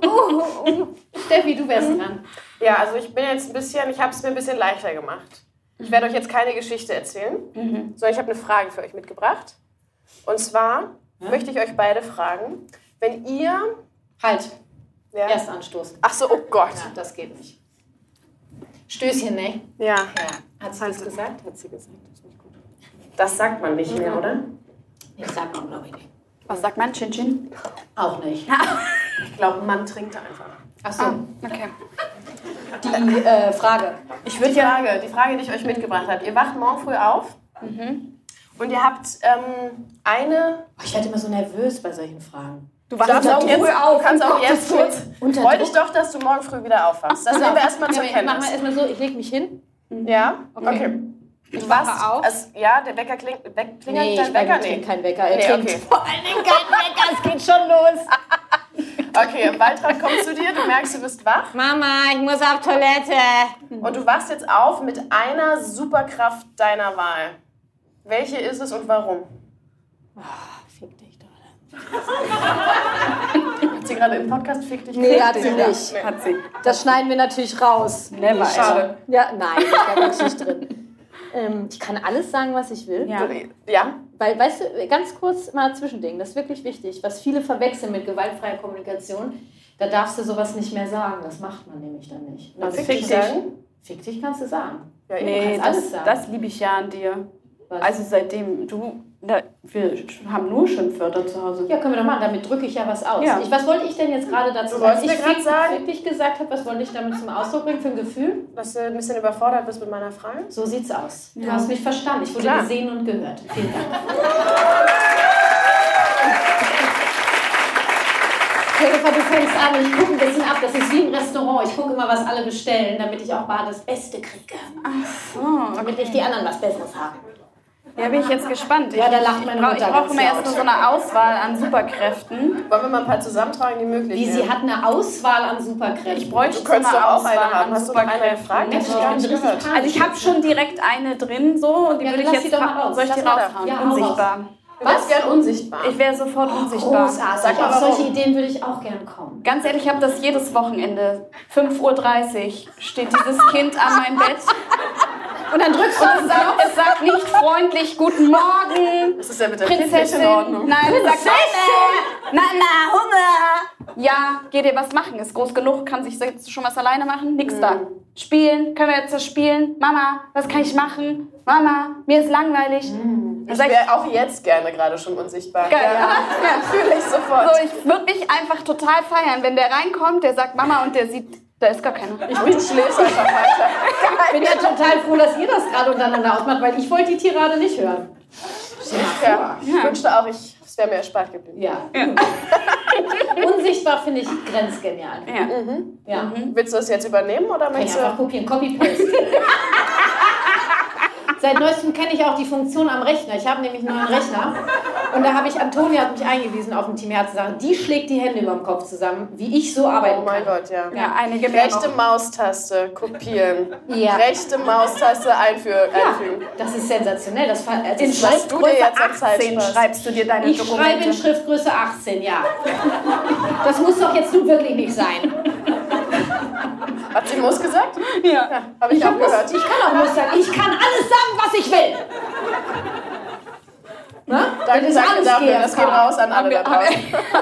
uh, uh, Steffi, du wärst dran. Ja, also ich bin jetzt ein bisschen, ich habe es mir ein bisschen leichter gemacht. Ich werde euch jetzt keine Geschichte erzählen, sondern ich habe eine Frage für euch mitgebracht. Und zwar möchte ich euch beide fragen, wenn ihr... Halt, Ja, Erstanstoß. Ach so, oh Gott. Ja, das geht nicht. Stößchen, ne? Ja, Ja. Hat sie das gesagt? hat sie gesagt. Das ist nicht gut. Das sagt man nicht mehr, oder? Ich sag mal, glaube ich nicht. Was sagt man? Chin Chin? Auch nicht. <laughs> Ich glaube, man trinkt einfach. Achso, Okay. die äh, Frage. Ich würde die Frage, die Frage, die ich euch mitgebracht habe. Ihr wacht morgen früh auf und ihr habt ähm, eine... Oh, ich werde immer so nervös bei solchen Fragen. Du darfst auch jetzt, du kannst auch jetzt kurz... Druck. dich doch, dass du morgen früh wieder aufwachst. Das nehmen wir erstmal zur Ja, Kenntnis. wir erstmal so, ich lege mich hin. Ja? Okay. Du warst, wache auf. Es, ja, der Wecker klingt, Weck, klingelt Nee, dein ich Wecker? trinke Nee. keinen Wecker. Er Nee, trinkt okay. vor allen Dingen keinen Wecker. Es geht schon los. <laughs> Okay, Waltraud kommt zu dir, du merkst, du bist wach. Mama, ich muss auf Toilette. Und du wachst jetzt auf mit einer Superkraft deiner Wahl. Welche ist es und warum? Fick dich doch. <laughs> Sie gerade im Podcast fick dich Nee, hat sie nicht. Nee. Hat sie. Das schneiden wir natürlich raus. Never. Schade. Ja, nein, das bleibt natürlich drin. Ähm, ich kann alles sagen, was ich will. Ja. Ja? Weil, weißt du, ganz kurz mal Zwischending, das ist wirklich wichtig, was viele verwechseln mit gewaltfreier Kommunikation, da darfst du sowas nicht mehr sagen, das macht man nämlich dann nicht. Was fick fick dich sagen? Fick dich kannst du sagen. Ja, Nee, kannst alles das, sagen. das liebe ich ja an dir. Was? Also seitdem du, da, wir haben nur Schimpfwörter zu Hause. ja, können wir doch machen, damit drücke ich ja was aus. Ja. Ich, was wollte ich denn jetzt gerade dazu Du als ich fick, sagen- gesagt habe, was wollte ich damit zum Ausdruck bringen für ein Gefühl? Dass du ein bisschen überfordert bist mit meiner Frage? So sieht's aus. Du Ja. hast mich verstanden. Ich wurde Klar. gesehen und gehört. Vielen Dank. <laughs> Jennifer, du fängst an. Ich gucke ein bisschen ab. Das ist wie im Restaurant. Ich gucke immer, was alle bestellen, damit ich auch bar das Beste kriege. Oh, Damit nicht die anderen was Besseres haben. Ja, bin ich jetzt gespannt. Ja, da lacht meine ich brauche Mutter brauch ganz immer erst nur so eine Auswahl an Superkräften. Wollen wir mal ein paar zusammentragen, die möglich Wie, sie hat eine Auswahl an Superkräften. Ich bräuchte Du könntest so eine Auswahl eine haben. an Hast du noch eine Superkräften. gefragt? Ich ich panisch. Also ich habe schon direkt eine drin so und die Ja, würde ich jetzt raus. soll ich die raushauen? Ja, Unsichtbar. Du wärst gern unsichtbar. Ich wäre sofort unsichtbar. Großartig. Sag mal, Auf solche warum. Ideen würde ich auch gern kommen. Ganz ehrlich, ich habe das jedes Wochenende. 5.30 Uhr steht dieses Kind an meinem Bett Und dann drückst du auf es den sagt, Knopf. es sagt nicht freundlich Guten Morgen. Das ist ja mit der Prinzessin. in Ordnung. Nein, es sagt Mama, Mama, Hunger. Ja, geh dir was machen. Ist groß genug, kann sich jetzt schon was alleine machen. Nix da. Spielen, können wir jetzt das spielen? Mama, was kann ich machen? Mama, mir ist langweilig. Dann Ich wäre auch jetzt gerne gerade schon unsichtbar. Geil, ja. ja. Fühle ich sofort. so, ich würde mich einfach total feiern, wenn der reinkommt, der sagt Mama und der sieht, da ist gar keiner. Ich bin schläfst einfach weiter. Ich bin ja <laughs> total froh, dass ihr das gerade untereinander ausmacht, weil ich wollte die Tirade nicht hören. Ja, ich wünschte auch, ich, es wäre mir erspart geblieben. Ja. <laughs> Unsichtbar finde ich grenzgenial. Ja. Ja. Willst du das jetzt übernehmen oder Kann ich möchtest einfach du... kopieren, Copy-Paste. <laughs> Seit neuestem kenne ich auch die Funktion am Rechner. Ich habe nämlich nur einen Rechner. Und da habe ich, Antonia hat mich eingewiesen auf dem Team Herz zu sagen, die schlägt die Hände über dem Kopf zusammen, wie ich so arbeiten Oh mein kann. Gott, ja. Ja, einige Rechte. Maustaste, kopieren. Ja. Rechte Maustaste einführen. einfügen. Das ist sensationell. Das, In das- dir Schriftgröße jetzt an 18 Zeitspaß. schreibst du dir deine ich schreibe in Dokumente. Schriftgröße 18, ja. Das muss doch jetzt nun wirklich nicht sein. Hat sie Muss gesagt? Ja. Habe ich, Ich, auch gehört. ich kann auch Muss sagen. Ich kann alles sagen, was ich will. Ne? Danke, danke alles dafür. Das geht raus an alle da draußen.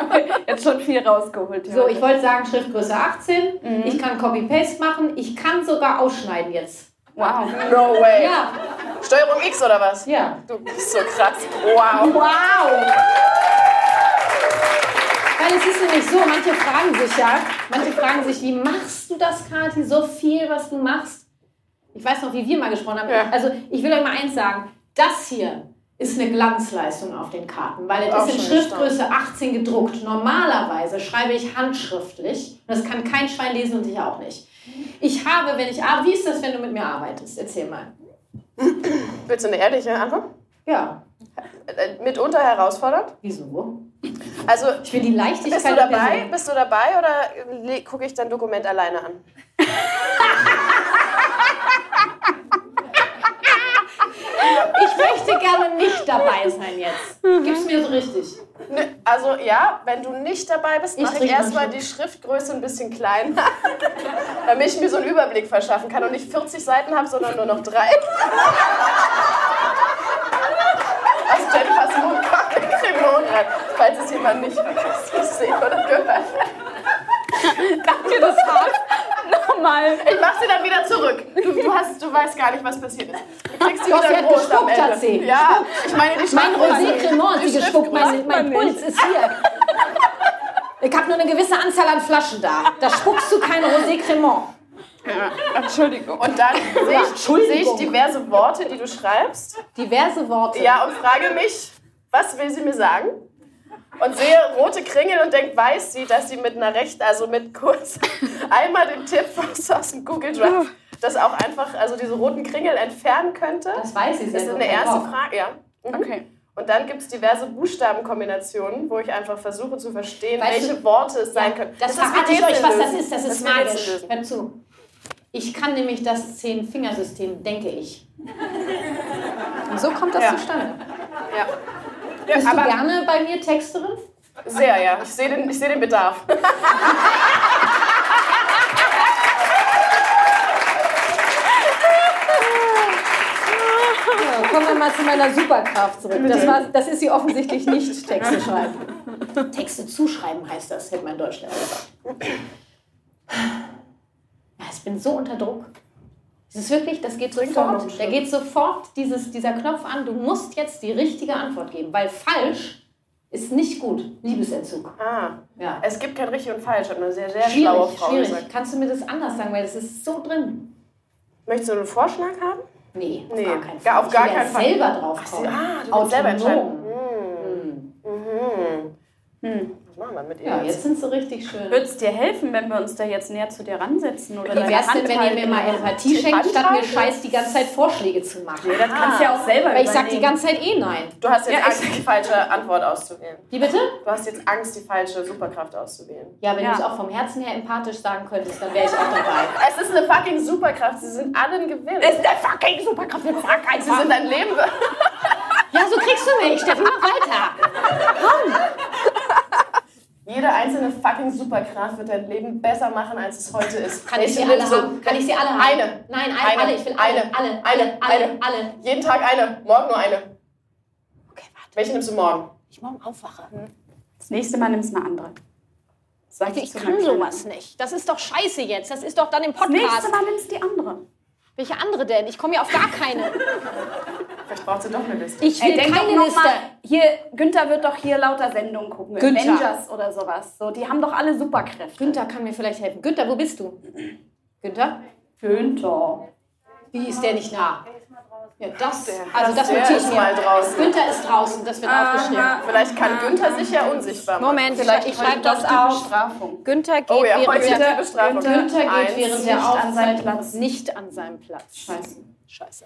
<laughs> Jetzt schon viel rausgeholt. So, ich wollte sagen Schriftgröße 18. Ich kann Copy-Paste machen. Ich kann sogar ausschneiden jetzt. Wow. No way. Ja, Steuerung X oder was? ja. Du bist so krass. Wow. Wow! Weil es ist nämlich so, manche fragen sich ja, manche fragen sich, wie machst du das, Kathi, so viel, was du machst? Ich weiß noch, wie wir mal gesprochen haben. Ja. Also ich will euch mal eins sagen, das hier ist eine Glanzleistung auf den Karten, weil es ist in Schriftgröße 18 gedruckt. Normalerweise schreibe ich handschriftlich und das kann kein Schwein lesen und ich auch nicht. Ich habe, wenn ich arbeite, wie ist das, wenn du mit mir arbeitest? Erzähl mal. Willst du eine ehrliche Antwort? Ja, Mitunter herausfordernd. wieso? Also, Ich will die Leichtigkeit bist du dabei? Bist du dabei oder gucke ich dein Dokument alleine an? Ich möchte gerne nicht dabei sein jetzt. Gib's mir so richtig. Ne, Also ja, wenn du nicht dabei bist, Ich mache ich mal erstmal die Schriftgröße ein bisschen kleiner, <laughs> damit ich mir so einen Überblick verschaffen kann und nicht 40 Seiten habe, sondern nur noch drei. Aus Jennifers Mund kommt der Cremon rein, falls es jemand nicht gesehen oder gehört hat. Danke, das war nochmal. Ich mach sie dann wieder zurück. Du, du, hast, du weißt gar nicht, was passiert ist. Du kriegst sie Doch, sie wieder hat groß am gespuckt, hat sie. Ja, ich meine die Mein. Rosé Cremant hat sie gespuckt, mein, mein Puls ist hier. Ich habe nur eine gewisse Anzahl an Flaschen da. Da spuckst du kein Rosé Cremant. Entschuldigung. Und dann sehe ich, sehe ich diverse Worte, die du schreibst. Diverse Worte. Ja, und frage mich, was will sie mir sagen? Und sehe rote Kringel und denke, weiß sie, dass sie mit einer rechten, also mit kurz <laughs> einmal den Tipp aus, aus dem Google Drive, das auch einfach, also diese roten Kringel entfernen könnte. Das weiß sie Das ist sehr eine erste Kopf. Frage, ja. Mhm. Okay. Und dann gibt es diverse Buchstabenkombinationen, wo ich einfach versuche zu verstehen, Weißt welche du- Worte es sein Ja, können. das ist wie verrate ich euch, was das ist. Das ist wie Rätsel magisch. Hör zu. Ich kann nämlich das Zehn-Fingersystem, denke ich. Und so kommt das Ja. zustande. Ja. Bist Ja, du aber gerne bei mir Texterin? sehr, ja. Ich sehe den, ich sehe den Bedarf. Ja, kommen wir mal zu meiner Superkraft zurück. Das, war, das ist sie offensichtlich nicht, Texte schreiben. Texte zuschreiben heißt das, hätte mein Deutschlehrer gesagt. Ja, ich bin so unter Druck. Es ist wirklich, das geht sofort. Da geht sofort dieses, dieser Knopf an. Du musst jetzt die richtige Antwort geben, weil falsch ist nicht gut. Liebesentzug. Ah, Ja. es gibt kein richtig und falsch, hat eine sehr, sehr schlaue Schwierig, Frau schwierig. gesagt. Kannst du mir das anders sagen, weil das ist so drin. Möchtest du einen Vorschlag haben? Nee, auf Nee, gar keinen Fall. gar- auf gar ja keinen Fall. selber drauf Ach, kommen. ah, du selber entscheiden. Autonom. Mhm. Hm. Was machen wir mit ihr Ja, jetzt? sind sie richtig schön. Würde es dir helfen, wenn wir uns da jetzt näher zu dir ransetzen? Oder Wie deine wär's denn, wenn ihr mir mal Empathie schenkt, statt mir? Scheiß die ganze Zeit Vorschläge zu machen? Nee, das kannst du ja auch selber Weil ich sag die ganze Zeit eh nein. Du hast jetzt Ja, Angst, die falsche Antwort auszuwählen. Wie bitte? Du hast jetzt Angst, die falsche Superkraft auszuwählen. Ja, wenn Ja. du es auch vom Herzen her empathisch sagen könntest, dann wäre ich auch dabei. Es ist eine fucking Superkraft. Sie sind alle ein Gewinn. ist eine fucking Superkraft. Jetzt sag Sie einfach. sind ein Leben. Ja, so kriegst du mich. Steffi, mach weiter. Jede einzelne fucking Superkraft wird dein Leben besser machen, als es heute ist. Kann ich sie Welche alle du? haben? Kann ich sie alle haben? Eine. Nein, alle, Eine. alle. Ich will alle, Eine. alle, Eine. alle, alle, Eine. alle. Jeden Tag eine. Morgen nur eine. Okay, warte. Welche nimmst du morgen? Ich morgen aufwache. Das nächste Mal nimmst du eine andere. Sag Ich zu kann sowas nicht. Das ist doch scheiße jetzt. Das ist doch dann im Das nächste Podcast. Mal nimmst du die andere. Welche andere denn? Ich komme ja auf gar keine. <laughs> Vielleicht braucht sie doch eine Liste. Ich will denk keine Liste. Mal, hier, Günther wird doch hier lauter Sendungen gucken. Günther. Avengers oder sowas. So, die haben doch alle Superkräfte. Günther kann mir vielleicht helfen. Günther, wo bist du? Günther? Günther. Wie ist der nicht nah? Ja, das, also das notiere ich mir. mal draußen. Günther ist draußen, das wird aufgeschrieben. Vielleicht kann Günther sich ja unsichtbar machen. Moment, vielleicht ich schreibe das auf. Bestrafung. Günther geht, Oh ja, während, der, Bestrafung. Günther geht während der Platz. nicht an seinem Platz. Scheiße. Scheiße.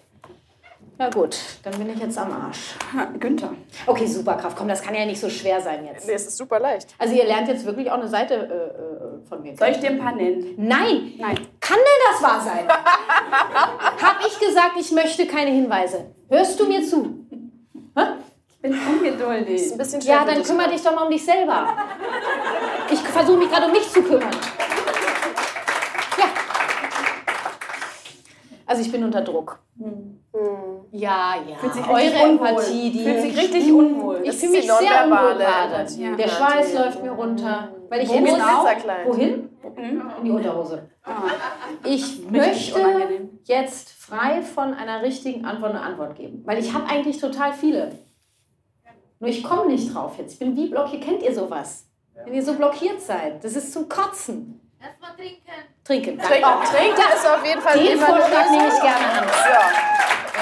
Na gut, dann bin ich jetzt am Arsch. Ha, Günther. Okay, Superkraft. Komm, das kann ja nicht so schwer sein jetzt. Nee, es ist super leicht. Also ihr lernt jetzt wirklich auch eine Seite äh, äh, von mir. Soll ich dir ein paar nennen? Nein! Nein. Kann denn das wahr sein? <laughs> Hab ich gesagt, ich möchte keine Hinweise. Hörst du mir zu? Hä? Ich bin ungeduldig. Ist ein bisschen schwer Ja, dann kümmere dich doch mal um dich selber. Ich versuche mich gerade um mich zu kümmern. Also ich bin unter Druck. Ja, ja. Fühlt sich Eure unwohl. Fühle die Fühlt sich richtig unwohl. Ich fühle mich sehr unwohl gerade. Empathie. Der Ja, Schweiß die- läuft mir runter. Weil ich Wo genau? Wohin? In die Unterhose. Ah. Ich möchte jetzt frei von einer richtigen Antwort eine Antwort geben. Weil ich habe eigentlich total viele. Nur ich komme nicht drauf jetzt. Ich bin wie blockiert. Kennt ihr sowas? Wenn ihr so blockiert seid. Das ist zum Kotzen. Erstmal trinken. Trinken. Trinken, Trinken ist auf jeden Fall Den immer Vorschlag nehme ich gerne an. So.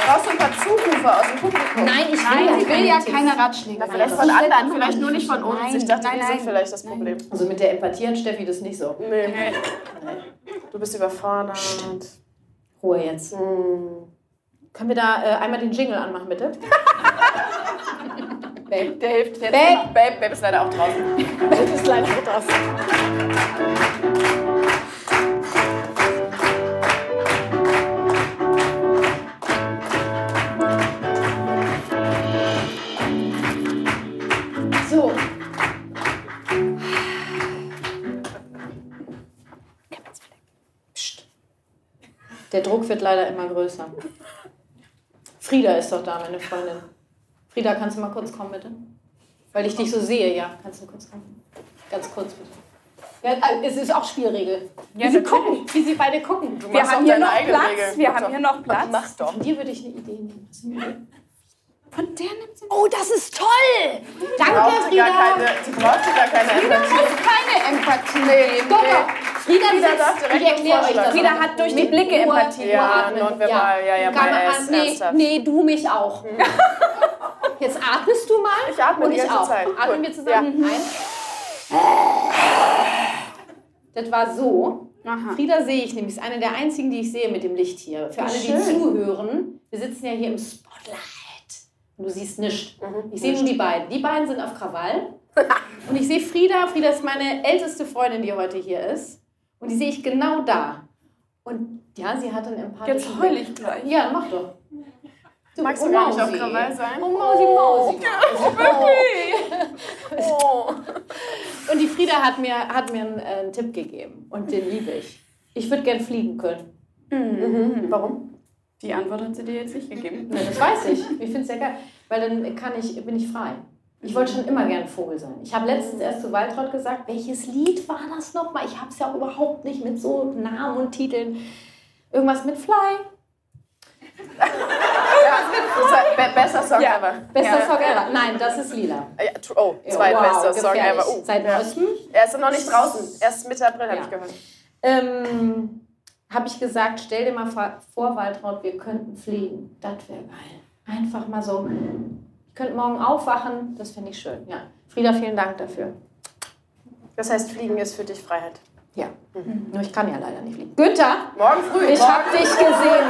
Brauchst du ein paar Zurufer aus dem Publikum? Nein, ich will, Nein, ja, sie will ja keine Ratschläge. Na, vielleicht Nein, von anderen, vielleicht nur nicht von uns. Nein, ich dachte, nein, wir sind nein. vielleicht das Problem. Also mit der Empathie an Steffi, das ist nicht so. Nee. Du bist überfordert. Ruhe jetzt. Hm. Können wir da äh, einmal den Jingle anmachen, bitte? <laughs> Babe. Der hilft jetzt. Babe. Babe, Babe ist leider auch draußen. <laughs> Babe ist leider auch draußen. Der Druck wird leider immer größer. Frieda ist doch da, meine Freundin. Frieda, kannst du mal kurz kommen, bitte? Weil ich dich so sehe, ja. Kannst du kurz kommen? Ganz kurz, bitte. Ja, äh, es ist auch Spielregel. Wie Ja, sie gucken, wie sie beide gucken. Du Wir haben hier noch Platz. Regel. Wir Mach haben doch. hier noch Platz. Mach's doch. Von dir würde ich eine Idee nehmen. Von der nimmt sie Oh, das ist toll! Danke, sie, gar Frieda! keine, sie braucht sie gar keine Empathie. keine Empathie. Nee, Doch, nee. doch. Frieda, Frieda darf direkt ich erkläre euch das. Frieda hat durch die Blicke Ruhe- Empathie. Ja, atmen. nonverbal, ja, ja, Kann erst, an- nee, nee, du mich auch. <laughs> Jetzt atmest du mal. Ich atme und die ich ganze auch. Zeit. Atmen Cool. wir zusammen? Eins. Das war so. Aha. Frieda sehe ich nämlich, ist eine der einzigen, die ich sehe mit dem Licht hier. Für alle, die schön. zuhören, wir sitzen ja hier im Spotlight. Und du siehst nichts. Ich sehe nur die beiden. Die beiden sind auf Krawall. <laughs> Und ich sehe Frieda. Frieda ist meine älteste Freundin, die heute hier ist. Und die sehe ich genau da. Und ja, sie hat einen empathischen Jetzt heul Blick. ich gleich. Ja, mach doch. Du, Magst du oh, gar nicht auf. Krawall sein? Oh, Mausi, Mausi. Oh. Und die Frieda hat mir, hat mir einen, äh, einen Tipp gegeben. Und den liebe ich. Ich würde gern fliegen können. Warum? Die Antwort hat sie dir jetzt nicht gegeben. Na, das weiß ich. Ich finde es sehr geil. Weil dann kann ich, bin ich frei. Ich wollte schon immer gern Vogel sein. Ich habe letztens erst zu Waltraud gesagt, welches Lied war das nochmal? Ich habe es ja auch überhaupt nicht mit so Namen und Titeln. Irgendwas mit Fly. Be besser Song Ja. ever. Bester Ja. Song ever. Nein, das ist lila. Oh, zweitbester Song gefährlich. ever. Uh, Seit ja. neuestem Er ist noch nicht draußen. Erst Mitte April habe ich gehört. ähm, habe ich gesagt, stell dir mal vor- vor, Waltraud, wir könnten fliegen. Das wäre geil. Einfach mal so. Ich könnte morgen aufwachen, das finde ich schön. Ja. Frieda, vielen Dank dafür. Das heißt, Fliegen ist für dich Freiheit. Ja. Nur ich kann ja leider nicht fliegen. Günther, Morgen früh. ich habe dich gesehen.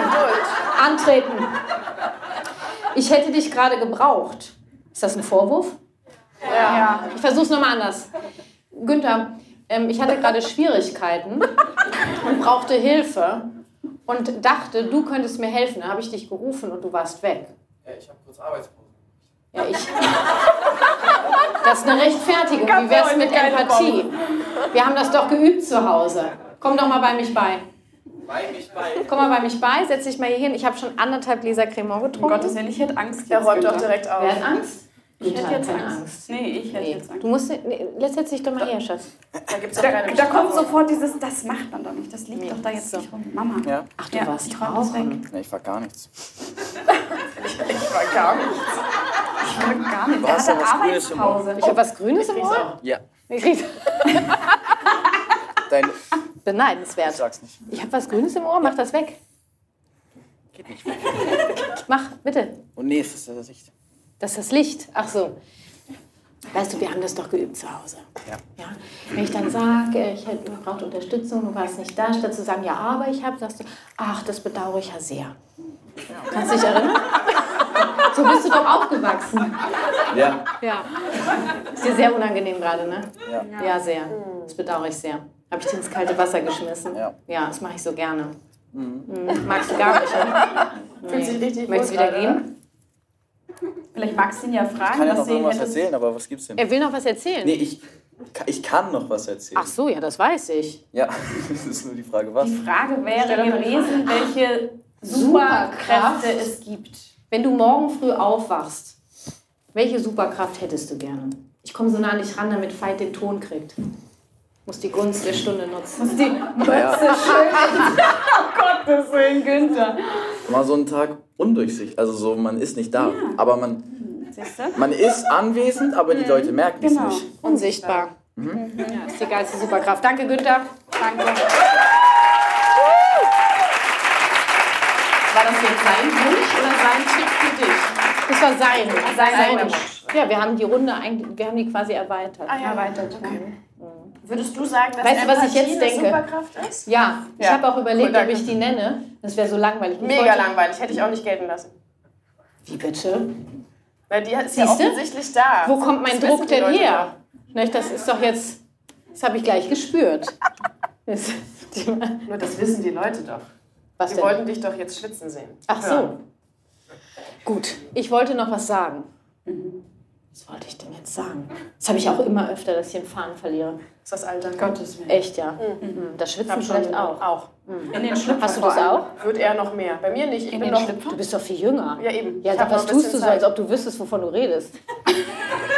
Antreten. Ich hätte dich gerade gebraucht. Ist das ein Vorwurf? Ja. Ich versuche es nochmal anders. Günther, ähm, ich hatte gerade Schwierigkeiten und brauchte Hilfe und dachte, du könntest mir helfen. Da habe ich dich gerufen und du warst weg. Ja, ich habe kurz Arbeitspause. Ja, ich. Das ist eine Rechtfertigung. Wie wär's mit Empathie? Wir haben das doch geübt zu Hause. Komm doch mal bei mich bei. Bei mich bei. Komm mal bei mich bei, setz dich mal hier hin. Ich habe schon anderthalb Gläser Cremant Um getrunken. Gottes Willen, ich hätte Angst. Der räumt doch direkt auf. Wer hat Angst? Ich hätte jetzt keine Angst. Nee, ich hätte Nee. jetzt Angst. Du musst, nee, setz dich doch mal her, Schatz. Da gibt's doch Da, da kommt sofort dieses, das macht man doch nicht, das liegt Nee. doch da jetzt So. nicht rum. Mama. Ja? Ach, du Ja, warst ich rauchen. weg. Nee, ich war gar nichts. <laughs> Ich war gar nicht. Ich will gar nicht. Hatte doch was Grünes im Ohr. Ich habe was Grünes im Ohr. Ja. Ich krieg Dein. beneidenswert. Ich sag's nicht. Ich habe was Grünes im Ohr, mach das weg. Geht nicht weg. Mach, bitte. Und nee, es ist das Licht. Das ist das Licht. Ach so. Weißt du, wir haben das doch geübt zu Hause. Ja. Ja? Wenn ich dann sage, ich hätte- braucht Unterstützung, du warst nicht da, statt zu sagen, ja, aber ich habe, sagst du, ach, das bedauere ich ja sehr. Kannst du dich erinnern? So bist du doch aufgewachsen. Ja. Ja. Ist dir sehr unangenehm gerade, ne? Ja. Ja, sehr. Das bedauere ich sehr. Habe ich dir ins kalte Wasser geschmissen? Ja. Ja, das mache ich so gerne. Mhm. Magst du gar nicht, ne? <laughs> Fühlt sich richtig Möchtest du wieder gehen? Vielleicht magst du ihn ja fragen, Ich kann ja was noch irgendwas erzählen, aber was gibt's denn? Er will noch was erzählen. Nee, ich, ich kann noch was erzählen. Ach so, ja, das weiß ich. Ja, <laughs> das ist nur die Frage, was. Die Frage wäre gewesen, welche. Superkräfte es gibt. Wenn du morgen früh aufwachst, welche Superkraft hättest du gerne? Ich komme so nah nicht ran, damit Veit den Ton kriegt. Muss die Gunst der Stunde nutzen. Die Naja, Gottes Willen, Günther. mal so einen Tag undurchsichtig. Also so, man ist nicht da. Aber man, man ist anwesend, aber die Leute merken es Genau. nicht. Unsichtbar. Ja, ist die geilste Superkraft. Danke, Günther. Danke. War das jetzt sein Wunsch oder sein? Das war sein. Sein Sein Wunsch. Ja, wir haben die Runde eigentlich, wir haben die quasi erweitert. Ah ja, Erweitert. Würdest du sagen, dass Weißt du, was ich jetzt eine denke? Superkraft ist? Ja, ich Ja. habe auch überlegt, Cool, danke. ob ich die nenne. Das wäre so langweilig. Mega wollte- langweilig, hätte ich auch nicht gelten lassen. Wie bitte? Weil die ist ja Siehste? offensichtlich da. Wo kommt mein Das Druck denn Leute her? Nicht, das ist doch jetzt, das habe ich gleich gespürt. Das. Nur das wissen die Leute doch. was Die denn? wollten dich doch jetzt schwitzen sehen. Ach Ja. so. Gut, ich wollte noch was sagen. Was wollte ich denn jetzt sagen? Das habe ich auch immer öfter, dass ich den Faden verliere. Ist das Alter? Gottes Willen. Echt, ja. Mhm. Das Schwitzen Hab schon vielleicht auch. Auch. In den Schlüpfer Hast du das auch? Wird er noch mehr. Bei mir nicht. Ich In bin den noch. Schlüpfer? Du bist doch viel jünger. Ja, eben. Ja, was tust du so, als ob du wüsstest, wovon du redest? <laughs>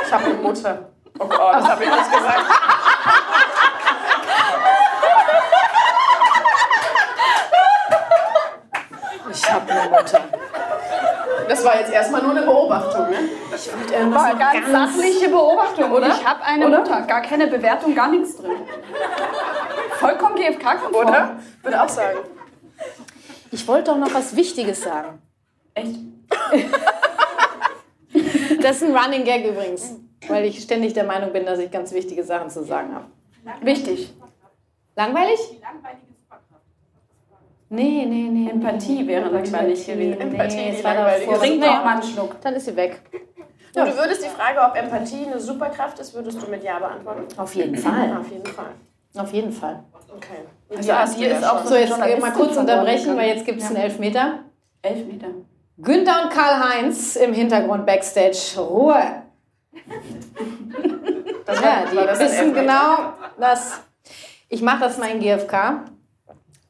Ich habe eine Mutter. Oh Gott, das habe ich nicht gesagt. Ich habe eine Mutter. Das war jetzt erstmal nur eine Beobachtung, ne? Irgendwas War noch ganz sachliche Beobachtung, oder? Ich habe eine Oder? Mutter, gar keine Bewertung, gar nichts drin. Vollkommen GFK-konform. Oder? Würde auch sagen. Ich wollte doch noch was Wichtiges sagen. Echt? <laughs> Das ist ein Running Gag übrigens, weil ich ständig der Meinung bin, dass ich ganz wichtige Sachen zu sagen habe. Wichtig. Langweilig? Nee, nee, nee. Empathie wäre langweilig gewesen. Empathie, Nee, die es war langweilig ist. Trink doch mal einen Schluck. Dann ist sie weg. Und du würdest die Frage, ob Empathie eine Superkraft ist, würdest du mit Ja beantworten? Auf jeden Fall. Auf jeden Fall. Auf jeden Fall. Okay. Also ja, die dir ist ist auch. So, jetzt mal kurz unterbrechen, weil jetzt gibt es einen Elfmeter. Elf Meter. Günther und Karl-Heinz im Hintergrund Backstage. Ruhe. Das Ja, war- die war das ein wissen Elfmeter? genau, dass. Ich mache das mal in GFK.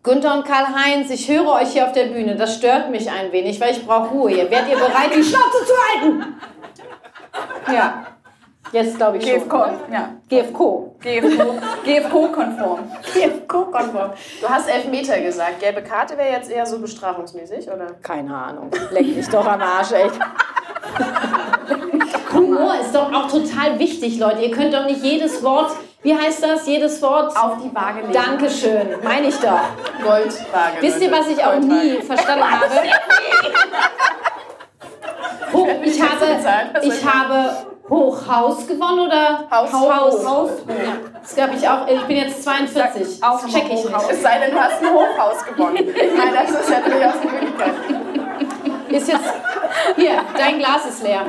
Günther und Karl-Heinz, ich höre euch hier auf der Bühne. Das stört mich ein wenig, weil ich brauche Ruhe. Ihr werdet ihr <laughs> bereit, die Schnauze zu halten? Ja. Jetzt glaube ich schon. GFK. Ja. GFK. GFK. GFK-konform. GFK-konform. Du hast Elfmeter gesagt. Gelbe Karte wäre jetzt eher so bestrafungsmäßig, oder? Keine Ahnung. Leck mich doch am Arsch, echt. <laughs> Humor ist doch auch total wichtig, Leute. Ihr könnt doch nicht jedes Wort, wie heißt das, jedes Wort Auf die Waage legen. Dankeschön, meine ich doch. Goldwaage. Wisst ihr, was ich auch nie verstanden <laughs> habe? Hoch, ich habe, ich habe Hochhaus gewonnen oder Haus- Haus? Haus. Ja, das glaube ich auch. Ich bin jetzt 42. Auch Das check ich nicht. Es sei denn, du hast ein Hochhaus gewonnen. <laughs> Ich meine, das ist ja durchaus eine Möglichkeit. Ist jetzt hier, dein Glas ist leer.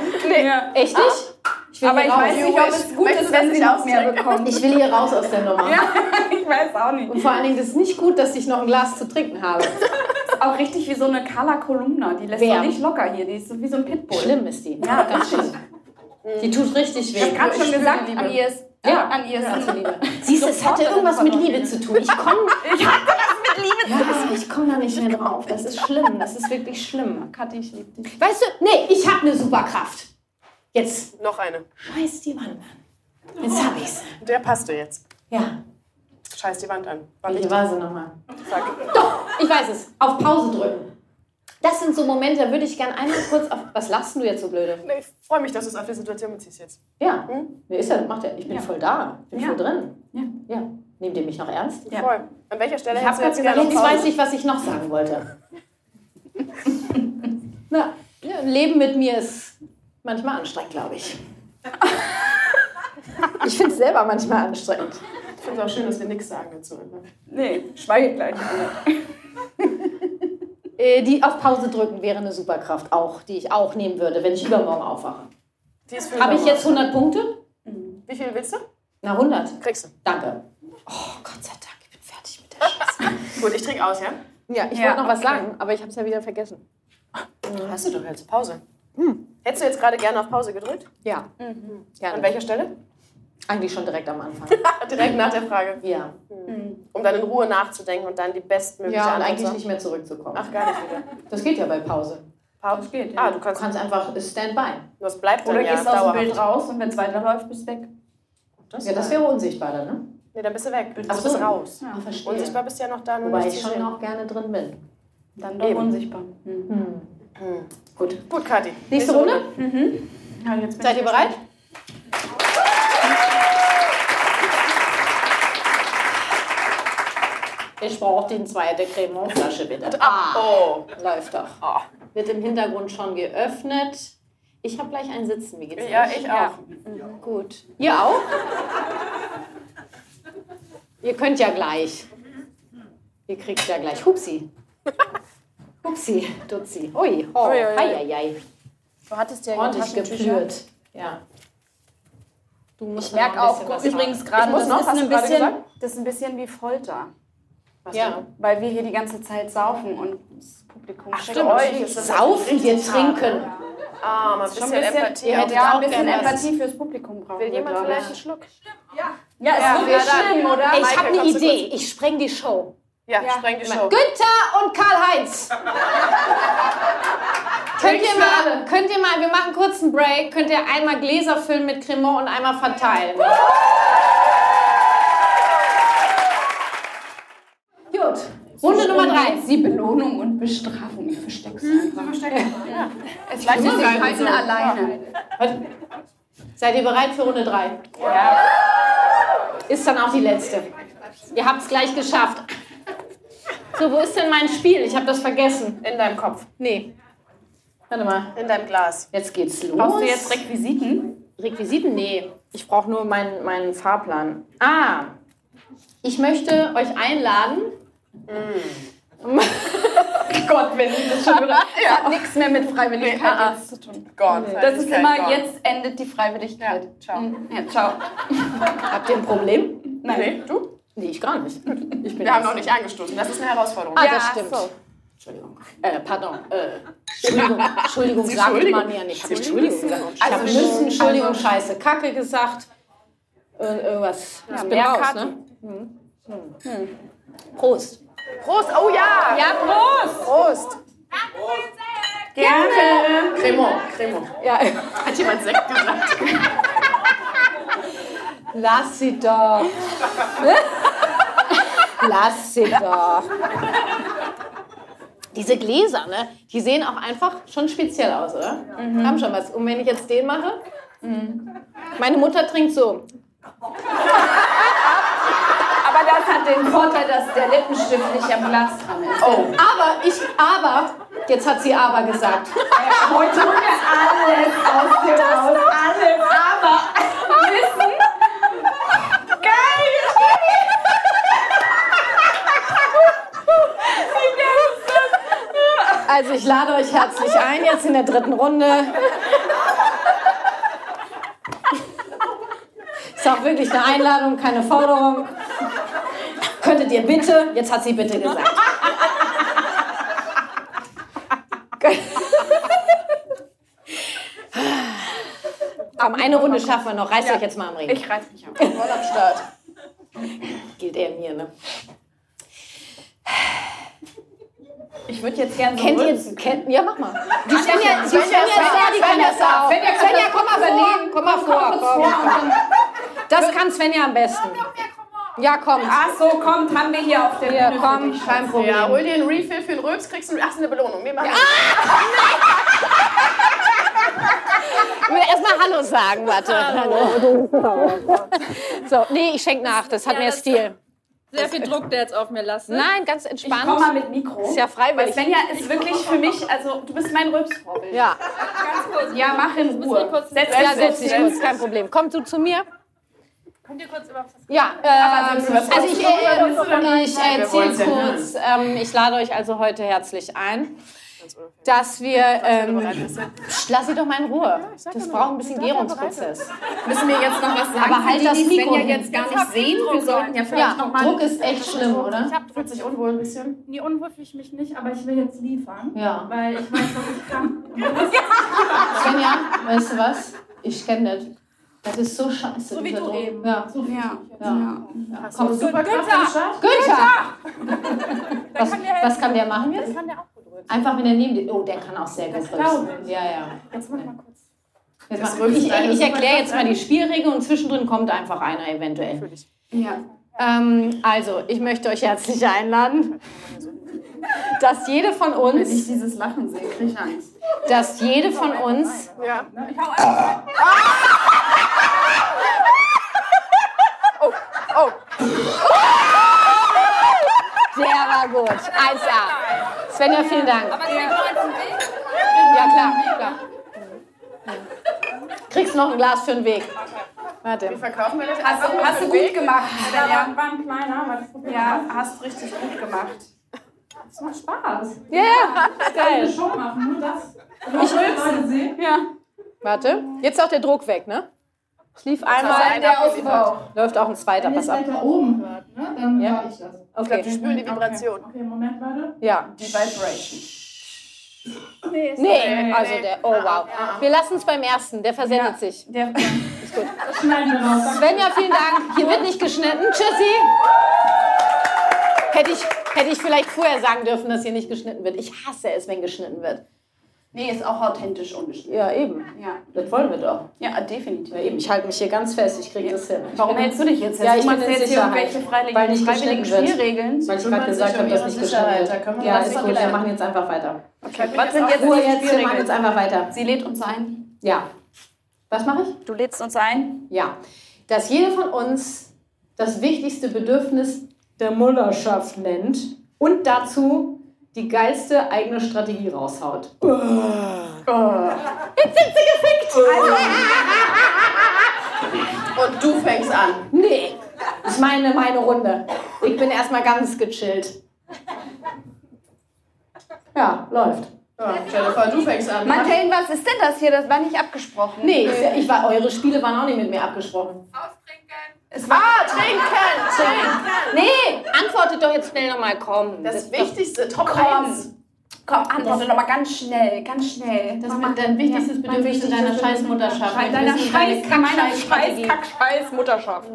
Ja. Echt nicht? Ich will Aber hier ich raus. weiß nicht, ob es gut ist, wenn sie noch mehr bekommen. Ich will hier raus aus der Nummer. <laughs> ich weiß auch nicht. Und vor allen Dingen, das ist nicht gut, dass ich noch ein Glas zu trinken habe. <laughs> Auch richtig wie so eine Carla Kolumna. Die lässt doch nicht locker hier. Die ist so wie so ein Pitbull. Schlimm ist die. Ja, ganz schlimm. Die tut richtig Ich habe weh. gerade Ich schon gesagt, an Liebe. ihr ist. Ja. an ihr ist. Ja, Liebe. Siehst du, es hatte irgendwas mit Liebe zu tun. Ich komme Ich hatte ja, ich komm da nicht mehr drauf. Das ist schlimm. Das ist wirklich schlimm. Kathi, ich liebe dich. Weißt du, nee, ich habe eine Superkraft. Jetzt Noch eine. scheiß die Wand an. Jetzt hab ich's. Der passte jetzt. Ja, Scheiß die Wand an. War welche war sie nochmal? Doch, ich weiß es. Auf Pause drücken. Das sind so Momente, da würde ich gern einmal kurz auf. Was lachst du jetzt so blöde? Nee, ich freue mich, dass du es auf die Situation beziehst jetzt. Ja, nee, ist ja, macht ja. Ich bin Ja. voll da. Ich bin Ja. voll drin. Ja. Ja. Nehmt ihr mich noch ernst? Ja. Voll. An welcher Stelle Ich hab hättest du jetzt Jetzt Pause? weiß ich, was ich noch sagen wollte. <laughs> Na, ja, Leben mit mir ist manchmal anstrengend, glaube ich. <laughs> Ich finde es selber manchmal anstrengend. Ich finde es auch schön, dass wir nichts sagen dazu. Nee, schweige gleich. <laughs> Äh, die auf Pause drücken wäre eine Superkraft auch, die ich auch nehmen würde, wenn ich übermorgen aufwache. Die ist für Habe ich jetzt 100 Punkte? Wie viel willst du? Na, 100. Kriegst du. Danke. Oh, Gott sei Dank, ich bin fertig mit der Scheiße. <laughs> Gut, ich trinke aus, ja? Ja, ich Ja, wollte noch was okay. sagen, aber ich habe es ja wieder vergessen. Hast du doch jetzt Pause. Hättest du jetzt gerade gerne auf Pause gedrückt? Ja. An Gerne. welcher Stelle? Eigentlich schon direkt am Anfang. <laughs> Direkt nach der Frage. ja. Um dann in Ruhe nachzudenken und dann die bestmögliche Ja, und eigentlich nicht mehr zurückzukommen. Ach, gar nicht wieder. <laughs> Das geht ja bei Pause. Pause. Das geht, ja. Ah, du Du kannst. kannst einfach Standby. Was bleibt dann Oder ja gehst aus dem. Bild raus und wenn es weiterläuft, bist du weg. Ja, das wäre unsichtbar dann, ne? Nee, dann bist du weg. Also bist so. raus. Ah, verstehe. Unsichtbar bist du ja noch da, nur Wobei ich schon sehen. auch gerne drin bin. Dann doch Eben. unsichtbar. Hm. Gut. Gut, Kathi. Nächste Runde? Ja, jetzt bin Seid ihr bereit? Ich brauche den zweite Cremant-Flasche bitte. Ah, Oh. läuft doch. oh. Wird im Hintergrund schon geöffnet. Ich habe gleich ein Sitzen. Wie geht's Ja, euch? ich auch. Gut. Ihr auch? Ihr könnt ja gleich. Ihr kriegt ja gleich. Hupsi. Hupsi, Dutzi. Ui, oh, Ui, ui, ui. ei, ei, ei. Du hattest ja Ordentlich geplürt. Ja. Du musst Ich merke auch übrigens gerade, das, noch, ist ein du bisschen, das ist ein bisschen wie Folter. Was Ja. denn? Weil wir hier die ganze Zeit saufen und das Publikum Ach, stimmt. euch. Ist das Saufen, wir trinken. Ah, mal ein Schon bisschen, ein bisschen, Empathie. Ihr hättet ja, auch ein bisschen. Empathie fürs Publikum brauchen Will jemand vielleicht ich. einen Schluck? Ja, Ja, ist wirklich ja, dann. schlimm, oder? Ey, ich habe eine Idee. Ich spreng die Show. Ja, Ja. spreng die Show. Günther und Karl-Heinz. könnt, ihr mal, könnt ihr mal, wir machen kurz einen Break, könnt ihr einmal Gläser füllen mit Cremant und einmal verteilen. Gut, Runde Nummer drei. Die Belohnung und Bestrafung. Ich verstecke es einfach. Es leicht Sie halten alleine. Seid ihr bereit für Runde drei? Ja. Ist dann auch die letzte. Ihr habt es gleich geschafft. So, wo ist denn mein Spiel? Ich habe das vergessen. In deinem Kopf, Nee. Warte mal. in deinem Glas. Jetzt geht's los. Brauchst du jetzt Requisiten? Requisiten? Nee. Ich brauche nur meinen, meinen Fahrplan. Ah. Ich möchte euch einladen. <laughs> Gott, wenn ich das schon <laughs> wieder. Hat nichts mehr mit Freiwilligkeit Nee, ah, jetzt zu tun. Gott. Das ist immer, Gott. jetzt endet die Freiwilligkeit. Ja, ciao. Mhm. Ja, ciao. <laughs> Habt ihr ein Problem? Nee, du? Nee, ich gar nicht. Ich bin Wir haben noch nicht angestoßen. Das ist eine Herausforderung. Ah, Ja, das stimmt. so. Entschuldigung. Äh, pardon. Äh, Entschuldigung, Entschuldigung sagt Entschuldigung. man ja nicht. Ich Entschuldigung gesagt. Ich Also habe schon- müssen, Entschuldigung, also- Scheiße, Kacke gesagt. Irgendwas. ich bin raus, ne? Hm. Prost. Prost, oh ja! Ja, Prost! Prost! Gerne. Cremant, Cremant. Ja, <laughs> Hat jemand Sekt gesagt? lass sie doch. <laughs> lass sie doch. Diese Gläser, ne? Die sehen auch einfach schon speziell aus, oder? Haben schon was. Und wenn ich jetzt den mache? Meine Mutter trinkt so. <laughs> Das hat den Vorteil, dass der Lippenstift nicht am Glas dran ist. Oh. Aber ich, aber, jetzt hat sie aber gesagt. Heute holen wir alles aus dir raus. Alles. Aber Wissen. Geil. Also ich lade euch herzlich ein, jetzt in der dritten Runde. Ist auch wirklich eine Einladung, keine Forderung. Könntet ihr bitte, jetzt hat sie bitte gesagt. Komm, eine Runde schaffen wir noch. Reißt euch jetzt mal am Ring. Ich reiß mich auf. Voll am Start. Gilt eher mir, ne? Ich würde jetzt gerne so Kennt ihr, kennt, ja, mach mal. Die Svenja, die Svenja Svenja da, die kann Svenja das auch. Svenja Svenja, komm mal vor. Komm mal vor. Komm. Das kann Svenja am besten. Ja, komm. Ach so, kommt, haben wir hier auf der Hier, Bühne komm, kein Problem. Ja, hol dir einen Refill für den Röps, kriegst du ach, ist eine Belohnung. Wir machen Ich will erstmal Hallo sagen, warte. Hallo. So, nee, ich schenk nach, das hat mehr Stil. Sehr viel Druck, der jetzt auf mir lastet. Nein, ganz Ich entspannt. komme mal mit Mikro. Ist ja Weil freiwillig. Svenja ist wirklich für mich, also du bist mein Rülpsvorbild. Ja, Ganz kurz. Ja, mach in Ruhe. kurz- Setz ja dich, setz dich kurz, kein Problem. Komm du zu mir. Könnt ihr kurz über was Ja, Aber ähm, was also ich, äh, ich erzähle ja kurz, ähm, ich lade euch also heute herzlich ein, dass wir, ähm, lass sie doch mal in Ruhe. Das braucht ein bisschen Gärungsprozess. <laughs> Müssen wir jetzt noch was sagen? Aber halt das Mikro hin. jetzt gar nicht sehen. Wir sollten ja vielleicht Ja, noch mal... Druck ist echt schlimm, oder? Ich hab Fühlt sich unwohl ein bisschen. nie unwohl fühle ich mich nicht, aber ich will jetzt liefern. Ja. Weil ich weiß, was ich kann. <laughs> Svenja, weißt du was? Ich kenne das. Das ist so scheiße. So wie du Druck. eben. Ja. So viel. Ja, Ja. ja. Komm, Super Start. Günther! Was, kann <laughs> was kann der machen Das jetzt? kann der auch gut rühren. Einfach, wenn er neben dir. Oh, der kann auch sehr gut rülpsen. Ja, ja. Jetzt mach mal kurz. Jetzt ich ich super erkläre jetzt mal die Spielregeln und zwischendrin kommt einfach einer eventuell. ja. Ähm, also, ich möchte euch herzlich einladen, dass jede von Wenn ich uns, dieses Lachen sehe, kriege ich Angst. dass jede von uns Ja. Ich hau einfach. Oh, Der war gut. 1A. Svenja, vielen Dank. Aber Weg. Ja, klar, klar. Kriegst noch ein Glas für den Weg. Warte. wie verkaufen wir das? Hast, du- hast du gut gemacht, Ja, Svenja. war, ein kleiner, aber das Problem Ja, hast richtig gut gemacht. Das macht Spaß. Ja, ja, ist Eine geil. Show machen, nur das. Ich will sehen. Ja. Warte, jetzt ist auch der Druck weg, ne? Es lief einmal, einen der abgeliefert. Ausbau. Läuft auch ein zweiter, Wenn ihr pass es auf. weiter oben hört, ne, dann Ja. war ich das. Okay, Wir spüren die Vibration. Okay, Moment, warte. ja. Die Vibration. Nee, ist Nee, also der, oh wow. Wir lassen es beim ersten, der versendet sich. Der, <laughs> Das schneiden wir raus. Svenja, vielen Dank. Hier wird nicht geschnitten. Tschüssi. Hätte ich, hätte ich vielleicht vorher sagen dürfen, dass hier nicht geschnitten wird. Ich hasse es, wenn geschnitten wird. Nee, ist auch authentisch ungeschnitten. Ja, eben. Ja. Das wollen wir doch. ja, definitiv. Ja, eben. Ich halte mich hier ganz fest. Ich kriege das hin. Ich Warum hältst du dich jetzt Ja, fest? ich bin machst in jetzt hier irgendwelche freiwilligen, weil nicht freiwilligen. Spielregeln. Weil ich gerade gesagt habe, dass nicht Sicherheit. geschnitten Da können wir Ja, ist gut. Wir machen jetzt einfach weiter. Was sind jetzt Ruhe die jetzt, wir machen jetzt einfach weiter. Sie lädt uns ein. Ja. Was mache ich? Du lädst uns ein. Ja. Dass jede von uns das wichtigste Bedürfnis der Mutterschaft nennt und dazu die geilste eigene Strategie raushaut. Jetzt sind sie gefickt! Und du fängst an. Nee, ich meine meine Runde. Ich bin erstmal ganz gechillt. Ja, läuft. Ja, Jennifer, du fängst an. Martin, was ist denn das hier? Das war nicht abgesprochen. Nee, ich, ich war, eure Spiele waren auch nicht mit mir abgesprochen. Es war Ah, trinken! Trinken! Nee, antwortet doch jetzt schnell nochmal, komm. Das ist Wichtigste, Top Komm. 1. Komm, antworte doch mal ganz schnell, ganz schnell. das ist dein wichtigstes Bedürfnis in deiner scheiß Mutterschaft. Scheiß- deiner Wir wissen deine scheiß, Kackscheiß-Strategie. scheiß, kackscheiß Mutterschaft.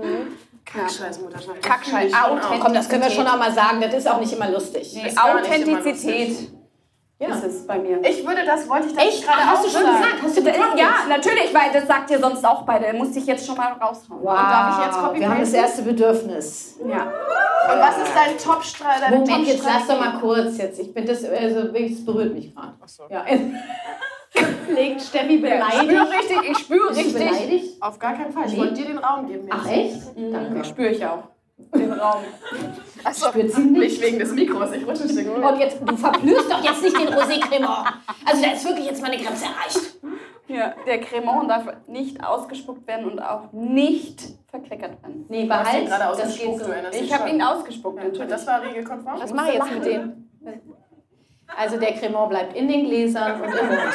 Scheiß Mutterschaft. Kackscheiß. Authentizität. Komm, das können wir schon auch mal sagen. Das ist auch nicht immer lustig. Die ist Authentizität ist es bei mir. Ich würde das, wollte ich das Echt? gerade Hast auch du schon sagen. gesagt? Hast du getippt? Ja, natürlich, weil das sagt ihr sonst auch beide. Muss ich jetzt schon mal raushauen. Wow, darf ich jetzt copy-pasten? wir haben das erste Bedürfnis. Ja. Und was ist dein Top-Strahl? deine Moment, jetzt lass doch mal kurz jetzt. Ich bin das, also wirklich, das berührt mich gerade. Ach so. Ja. <laughs> Legt Steffi Ich beleidigt. spüre richtig, ich spüre richtig. beleidigt? Auf gar keinen Fall. Ich Nee. wollte dir den Raum geben. Ach echt? Danke. Spüre ich auch. Den Raum. Achso, nicht. nicht wegen des Mikros. Ich rutsche nicht. Und jetzt, du verblühst doch jetzt nicht den Rosé-Cremant. Also da ist wirklich jetzt meine Grenze erreicht. Ja, der Cremant darf nicht ausgespuckt werden und auch nicht verkleckert werden. Nee, behalt, ihn gerade das geht ausgespuckt, so. Ich habe schon. ihn ausgespuckt, Und natürlich. das war regelkonform? Was mache ich jetzt mit dem? Also der Cremant bleibt in den Gläsern und im Mund.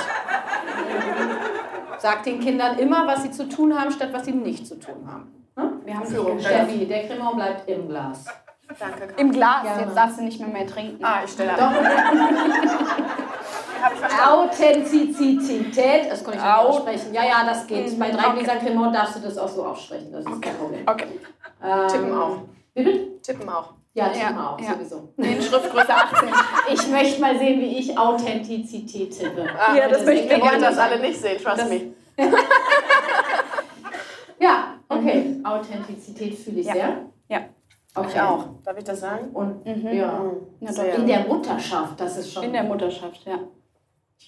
Sagt den Kindern immer, was sie zu tun haben, statt was sie nicht zu tun haben. Wir haben Führung. Steffi, der Cremant bleibt im Glas. Danke, Karin. Im Glas, Gerne. jetzt darfst du nicht mehr mehr trinken. Ah, ich stelle <laughs> ich verstanden. Authentizität, das kann ich nicht Au- aussprechen. Ja, ja, das geht. Bei drei Okay. Gläsern Cremant darfst du das auch so aussprechen. Das ist kein Problem. Okay. Ähm, Tippen auch. Bitte? Tippen auch. Ja, tippen Ja, auch, ja. sowieso. In Schriftgröße 18. <laughs> Ich möchte mal sehen, wie ich Authentizität tippe. Ah, Ja, das möchten wir Wir wollen gerne das alle nicht sehen, trust me. <laughs> Ja, okay. Authentizität fühle ich Ja. sehr. Ja. Okay. Ich auch. Darf ich das sagen? Und Mhm. ja, Ja, in der Mutterschaft, das ist schon. In der Mutterschaft, ja.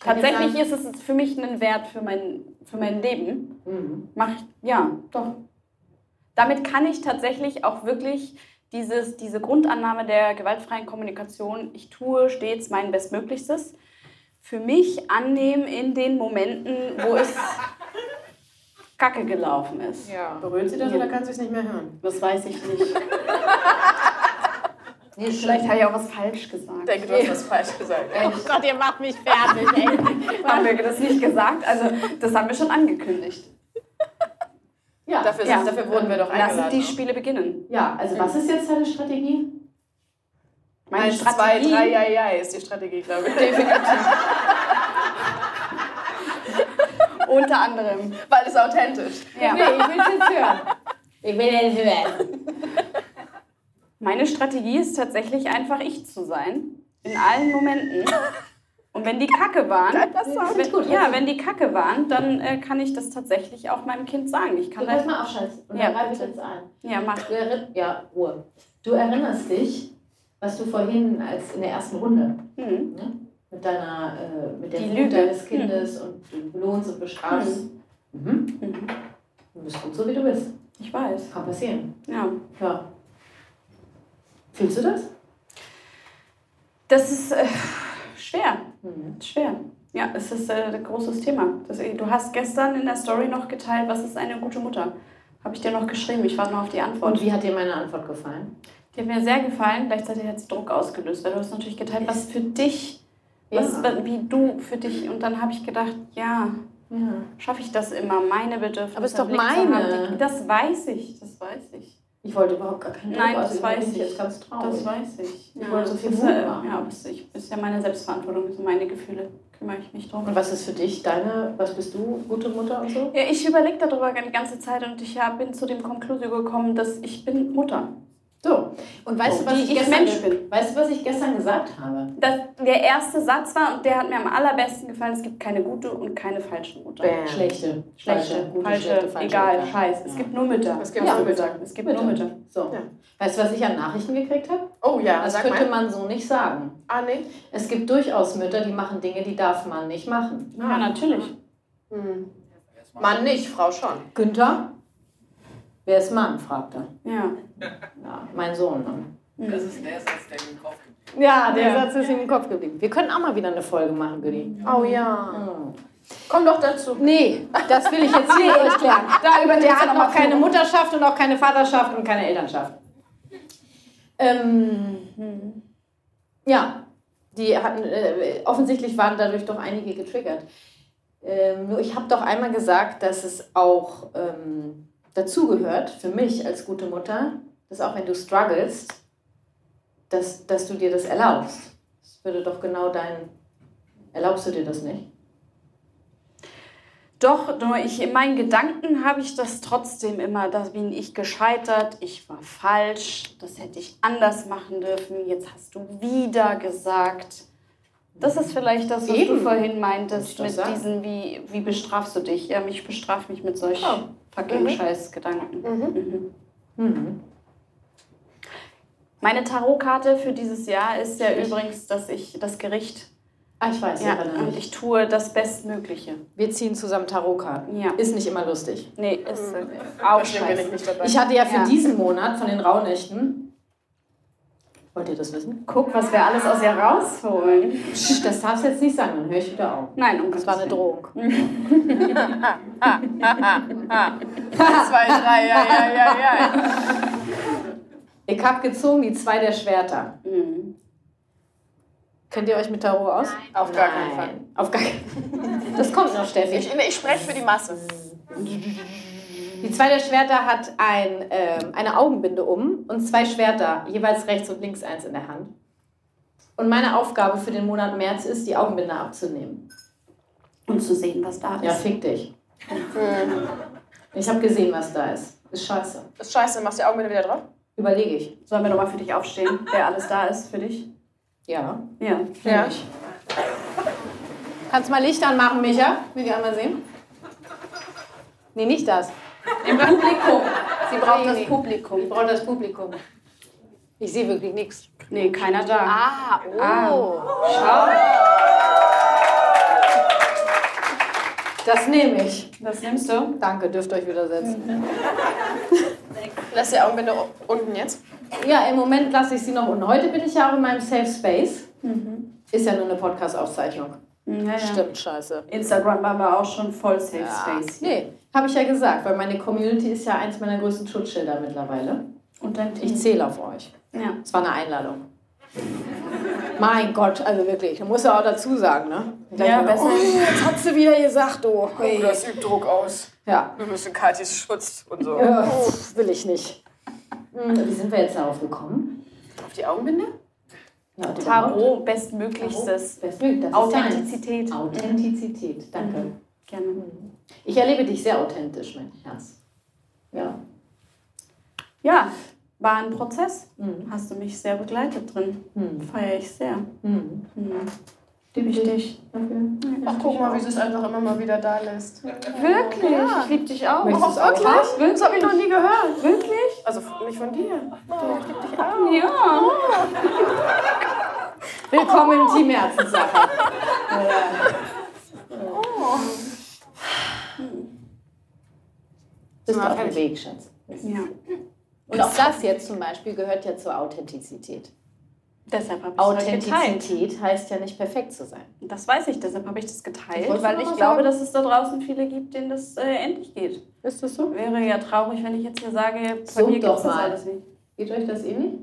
Tatsächlich ist es für mich ein Wert für mein, für mein Leben. Mhm. Mach ich, ja, doch. Damit kann ich tatsächlich auch wirklich dieses, diese Grundannahme der gewaltfreien Kommunikation, ich tue stets mein Bestmöglichstes, für mich annehmen in den Momenten, wo es <laughs> kacke gelaufen ist. Ja. Berührt sie das oder kann sie es nicht mehr hören? Das weiß ich nicht. <laughs> Nee, Vielleicht habe ich auch was falsch gesagt. Ich denke, du hast was falsch gesagt. Oh Gott, ihr macht mich fertig, ey. <laughs> Haben wir das nicht gesagt? Also, das haben wir schon angekündigt. Ja, Dafür, Ja. dafür wurden wir doch eingeladen. die Spiele beginnen. ja, also was ist jetzt deine Strategie? Meine zwei, Strategie, drei, ja, ja, ist die Strategie, glaube ich. <laughs> unter anderem. Weil es authentisch. Ja. Nee, ich will es jetzt hören. Ich will es hören. Meine Strategie ist tatsächlich einfach ich zu sein. In allen Momenten. Und wenn die Kacke waren, wenn, gut, ja, wenn die Kacke waren, dann äh, kann ich das tatsächlich auch meinem Kind sagen. Ich kann Du kannst das, mal aufschalten. Und Ja, dann reibe ich jetzt ein. ja, mach. Du ja, Ruhe. Du erinnerst dich, was du vorhin als in der ersten Runde Hm. ne, mit deiner, äh, mit der Die Lüge. deines Kindes und du belohnst und bestrafst. Mhm. Mhm. Du bist gut so, wie du bist. Ich weiß. Kann passieren. Ja. Ja. Fühlst du das? Das ist äh, schwer. Mhm. Schwer. Ja, es ist äh, ein großes Thema. Das, du hast gestern in der Story noch geteilt, was ist eine gute Mutter? Habe ich dir noch geschrieben. Ich warte noch auf die Antwort. Und wie hat dir meine Antwort gefallen? Die hat mir sehr gefallen. Gleichzeitig hat sie Druck ausgelöst, weil du hast natürlich geteilt, was für dich, was, Ja. wie du für dich. Und dann habe ich gedacht, ja, Ja. schaffe ich das immer, meine Bedürfnisse Aber ist im doch meine. Das weiß ich, das weiß ich. Ich wollte überhaupt gar keinen Nein, Druck das weiß ich. jetzt ganz traurig. Das weiß ich. Ich wollte so viel das ist, Mut ja, machen. ja, aber es ist, ist ja meine Selbstverantwortung, das sind meine Gefühle. Kümmere ich mich drum. Und was ist für dich deine, was bist du, gute Mutter und so? Ja, ich überlege darüber die ganze Zeit und ich ja, bin zu dem Konklusio gekommen, dass ich bin Mutter. So, und weißt du, was ich, ich gestern, Mensch bin. Weißt du, was ich gestern gesagt habe? Das, der erste Satz war, und der hat mir am allerbesten gefallen, es gibt keine gute und keine falsche Mutter. Bam. Schlechte, Schlechte, falsche, gute, falsche, schlechte, falsche. egal, Ja. scheiß. Es gibt nur Mütter. Es gibt Ja, nur Mütter. Es gibt Mütter. nur Mütter. So. Ja. Weißt du, was ich an Nachrichten gekriegt habe? Oh ja, Das sag könnte mal. man so nicht sagen. Ah, nee. Es gibt durchaus Mütter, die machen Dinge, die darf man nicht machen. Ja, natürlich. Hm. Mann nicht, Frau schon. Günther? Wer ist Mann? fragt er. Ja. Ja, mein Sohn. Ne? Das ist der Satz, der mir im Kopf geblieben Ja, der Ja. Satz ist ihm im Kopf geblieben. Wir können auch mal wieder eine Folge machen, Güdi. Oh ja. Hm. Komm doch dazu. Nee, das will ich jetzt hier nicht erklären. <laughs> Da übernimmst Der hat noch keine. Mutterschaft und auch keine Vaterschaft und keine Elternschaft. Ähm, ja, die hatten, äh, offensichtlich waren dadurch doch einige getriggert. Ähm, nur ich habe doch einmal gesagt, dass es auch ähm, dazugehört, für mich als gute Mutter, dass auch wenn du strugglest, dass, dass du dir das erlaubst. Das würde doch genau dein. Erlaubst du dir das nicht? Doch, nur ich, in meinen Gedanken habe ich das trotzdem immer, da bin ich gescheitert, ich war falsch, das hätte ich anders machen dürfen, jetzt hast du wieder gesagt. Das ist vielleicht das, was Eben. du vorhin meintest, ich mit sagen. diesen, wie, wie bestrafst du dich? Ja, mich bestraf mich mit solch Oh. Fucking Mhm. Scheißgedanken. Mhm. Mhm. Mhm. Meine Tarotkarte für dieses Jahr ist ja übrigens, dass ich das Gericht, Ah, ich weiß, ja, ich und ich tue das Bestmögliche. Wir ziehen zusammen Tarotkarten. Ja. Ist nicht immer lustig. Nee, ist äh, auch ich scheiße. dabei. Ich hatte ja für Ja. diesen Monat von den Rauhnächten. Wollt ihr das wissen? Guck, was wir alles aus ihr rausholen. Psst, das darfst du jetzt nicht sagen, dann höre ich wieder auf. Nein, um Das war eine. Drohung. <laughs> Zwei, drei, ja, ja, ja, ja. Ich habe gezogen die zwei der Schwerter. Mhm. Kennt ihr euch mit Tarot aus? Auf gar keinen Fall. Auf gar keinen Fall. Das kommt noch, Steffi. Ich, ich spreche für die Masse. <laughs> Die zwei der Schwerter hat ein, ähm, eine Augenbinde um und zwei Schwerter, jeweils rechts und links eins in der Hand. Und meine Aufgabe für den Monat März ist, die Augenbinde abzunehmen. Und zu sehen, was da ist. Ja, fick dich. <laughs> Ich habe gesehen, was da ist. Ist scheiße. Ist scheiße, machst du die Augen wieder drauf? Überlege ich. Sollen wir nochmal für dich aufstehen, <laughs> wer alles da ist für dich? Ja. Ja. Ja. Kannst mal Licht anmachen, Micha? Will die einmal sehen? Nee, nicht das. Im Publikum. Sie braucht das. Publikum. Ich brauche das Publikum. Ich sehe wirklich nichts. Nee, keiner da. Ah, oh. Schau. Das nehme ich. Das nimmst du? Danke, dürft euch wieder setzen. Lass die Augenbinde unten jetzt. Ja, im Moment lasse ich sie noch unten. Heute bin ich ja auch in meinem Safe Space. Ist ja nur eine Podcast-Aufzeichnung. Ja, ja. Stimmt, scheiße. Instagram war aber auch schon voll Safe Space. Nee, habe ich ja gesagt, weil meine Community ist ja eins meiner größten Schutzschilder mittlerweile. Und dein Ich zähle auf euch. Ja. Es war eine Einladung. Mein Gott, also wirklich, man muss ja auch dazu sagen, ne? Gleich Ja, besser. Oh, jetzt hat sie wieder gesagt, du. Hey. Das übt Druck aus. Ja, Wir müssen Katis Schutz und so. äh, pff, will ich nicht. Hm, Wie sind wir jetzt darauf gekommen? Auf die Augenbinde? Ja, Tarot, bestmöglichstes. Bestmöglich, das ist Authentizität. Authentizität, danke. Gerne. Ich erlebe dich sehr authentisch, mein Herz. Ja. Ja, war ein Prozess. Mhm. Hast du mich sehr begleitet drin. Hm. Feiere ich sehr. Hm. Mhm. Liebe ich dich. Ach, guck mal, wie sie es einfach immer mal wieder da lässt. Wirklich? Ich liebe dich auch. Möchtest du's auch wirklich? Das habe ich noch nie gehört. Wirklich? Also nicht von dir. Ja. <laughs> Willkommen im Team Herzenssache. <laughs> Bist du auf dem Weg, Schatz. ja. Und auch das jetzt zum Beispiel gehört ja zur Authentizität. Deshalb habe ich geteilt. Authentizität heißt ja nicht perfekt zu sein. Das weiß ich, deshalb habe ich das Ich geteilt, wollte weil ich glaube, sagen. dass es da draußen viele gibt, denen das äh, endlich geht. Ist das so? Wäre ja traurig, wenn ich jetzt hier sage, bei Summt mir es das mal. alles nicht. Geht euch das eh nicht?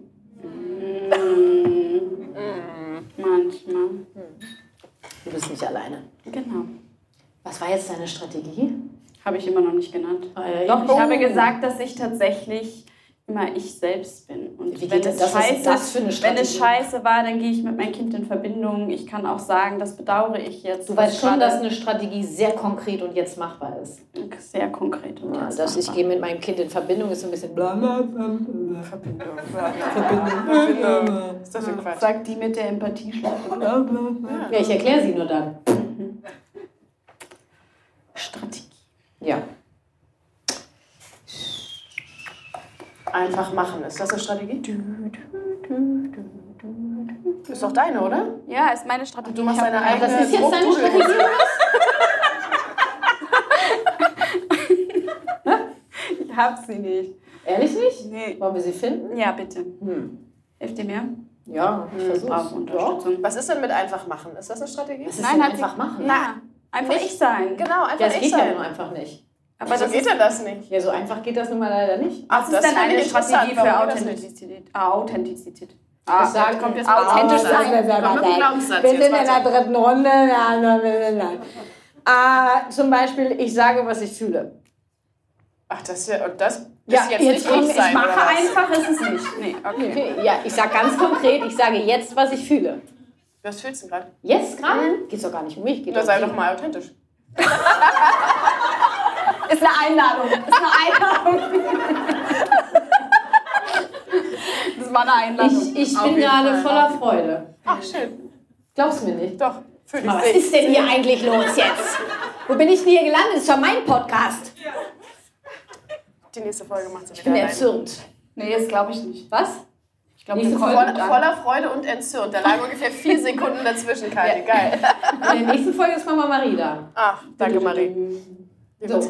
<laughs> Manchmal. Du bist nicht alleine. Genau. Was war jetzt deine Strategie? Habe ich immer noch nicht genannt. Äh, Doch, ich oh. habe gesagt, dass ich tatsächlich immer ich selbst bin. Und Wie wenn geht es, das? Scheiße, das für eine wenn es scheiße war, dann gehe ich mit meinem Kind in Verbindung. Ich kann auch sagen, das bedauere ich jetzt. Du weißt schon, dass eine Strategie sehr konkret und jetzt machbar ist. sehr konkret und Ja, jetzt dass ich machbar. gehe mit meinem Kind in Verbindung ist so ein bisschen bla bla bla. bla. Verbindung. <laughs> Verbindung. Ist das für Quatsch? Sagt die mit der Empathieschleife. Ja, ich erkläre sie nur dann. <laughs> Strategie. Ja. Einfach machen. Ist das eine Strategie? Ist doch deine, oder? Ja, ist meine Strategie. Du machst deine eigene Das ist jetzt deine. Strategie. Ich hab sie nicht. Ehrlich nicht? Nee. Wollen wir sie finden? Ja, bitte. Hm. Hilft dir mir? Ja, ich Brauche versuch's. Unterstützung. Was ist denn mit einfach machen? Ist das eine Strategie? Was ist Nein, einfach machen? Na, einfach ich sein. Genau, einfach Ja, es ich geht ja sein. nur einfach nicht. Aber Wieso das geht ist, denn das nicht? Ja, so einfach geht das nun mal leider nicht. Ach, was ist denn finde eine ich. Strategie für das nicht? Authentizität? Ah, Authentizität. Ich sage, kommt jetzt authentisch mal sein. Dem Glaubenssatz Wir sind jetzt in der dritten Runde. Nein, nein, nein, nein. Ah, zum Beispiel, ich sage, was ich fühle. Ach, das ist ja, und das ist Ja, jetzt, jetzt nicht komm, ich ich sein, Mache oder was? einfach ist es nicht. Nee, okay. Okay, Ja, ich sage ganz konkret, ich sage jetzt, was ich fühle. Was fühlst du gerade? Jetzt gerade? Geht doch gar nicht um mich. Geht Na, um sei doch mal authentisch. <laughs> Ist eine Einladung. Ist eine Einladung. <laughs> das war eine Einladung. Ich, ich bin gerade voller Freude. Ach, schön. Glaubst du mir nicht? Doch, fühl Was dich ist denn hier eigentlich los jetzt? Wo bin ich denn hier gelandet? Das ist doch mein Podcast. Die nächste Folge macht sie Ich wieder bin alleine. erzürnt. nee, das glaube ich nicht. Was? Ich glaube, Nächste Folge an. Voller Freude und entzürnt. Da lagen ungefähr vier <laughs> Sekunden dazwischen, Kathi. Geil. In der nächsten Folge ist Mama Marie da. Ach, danke, Marie. Wir So.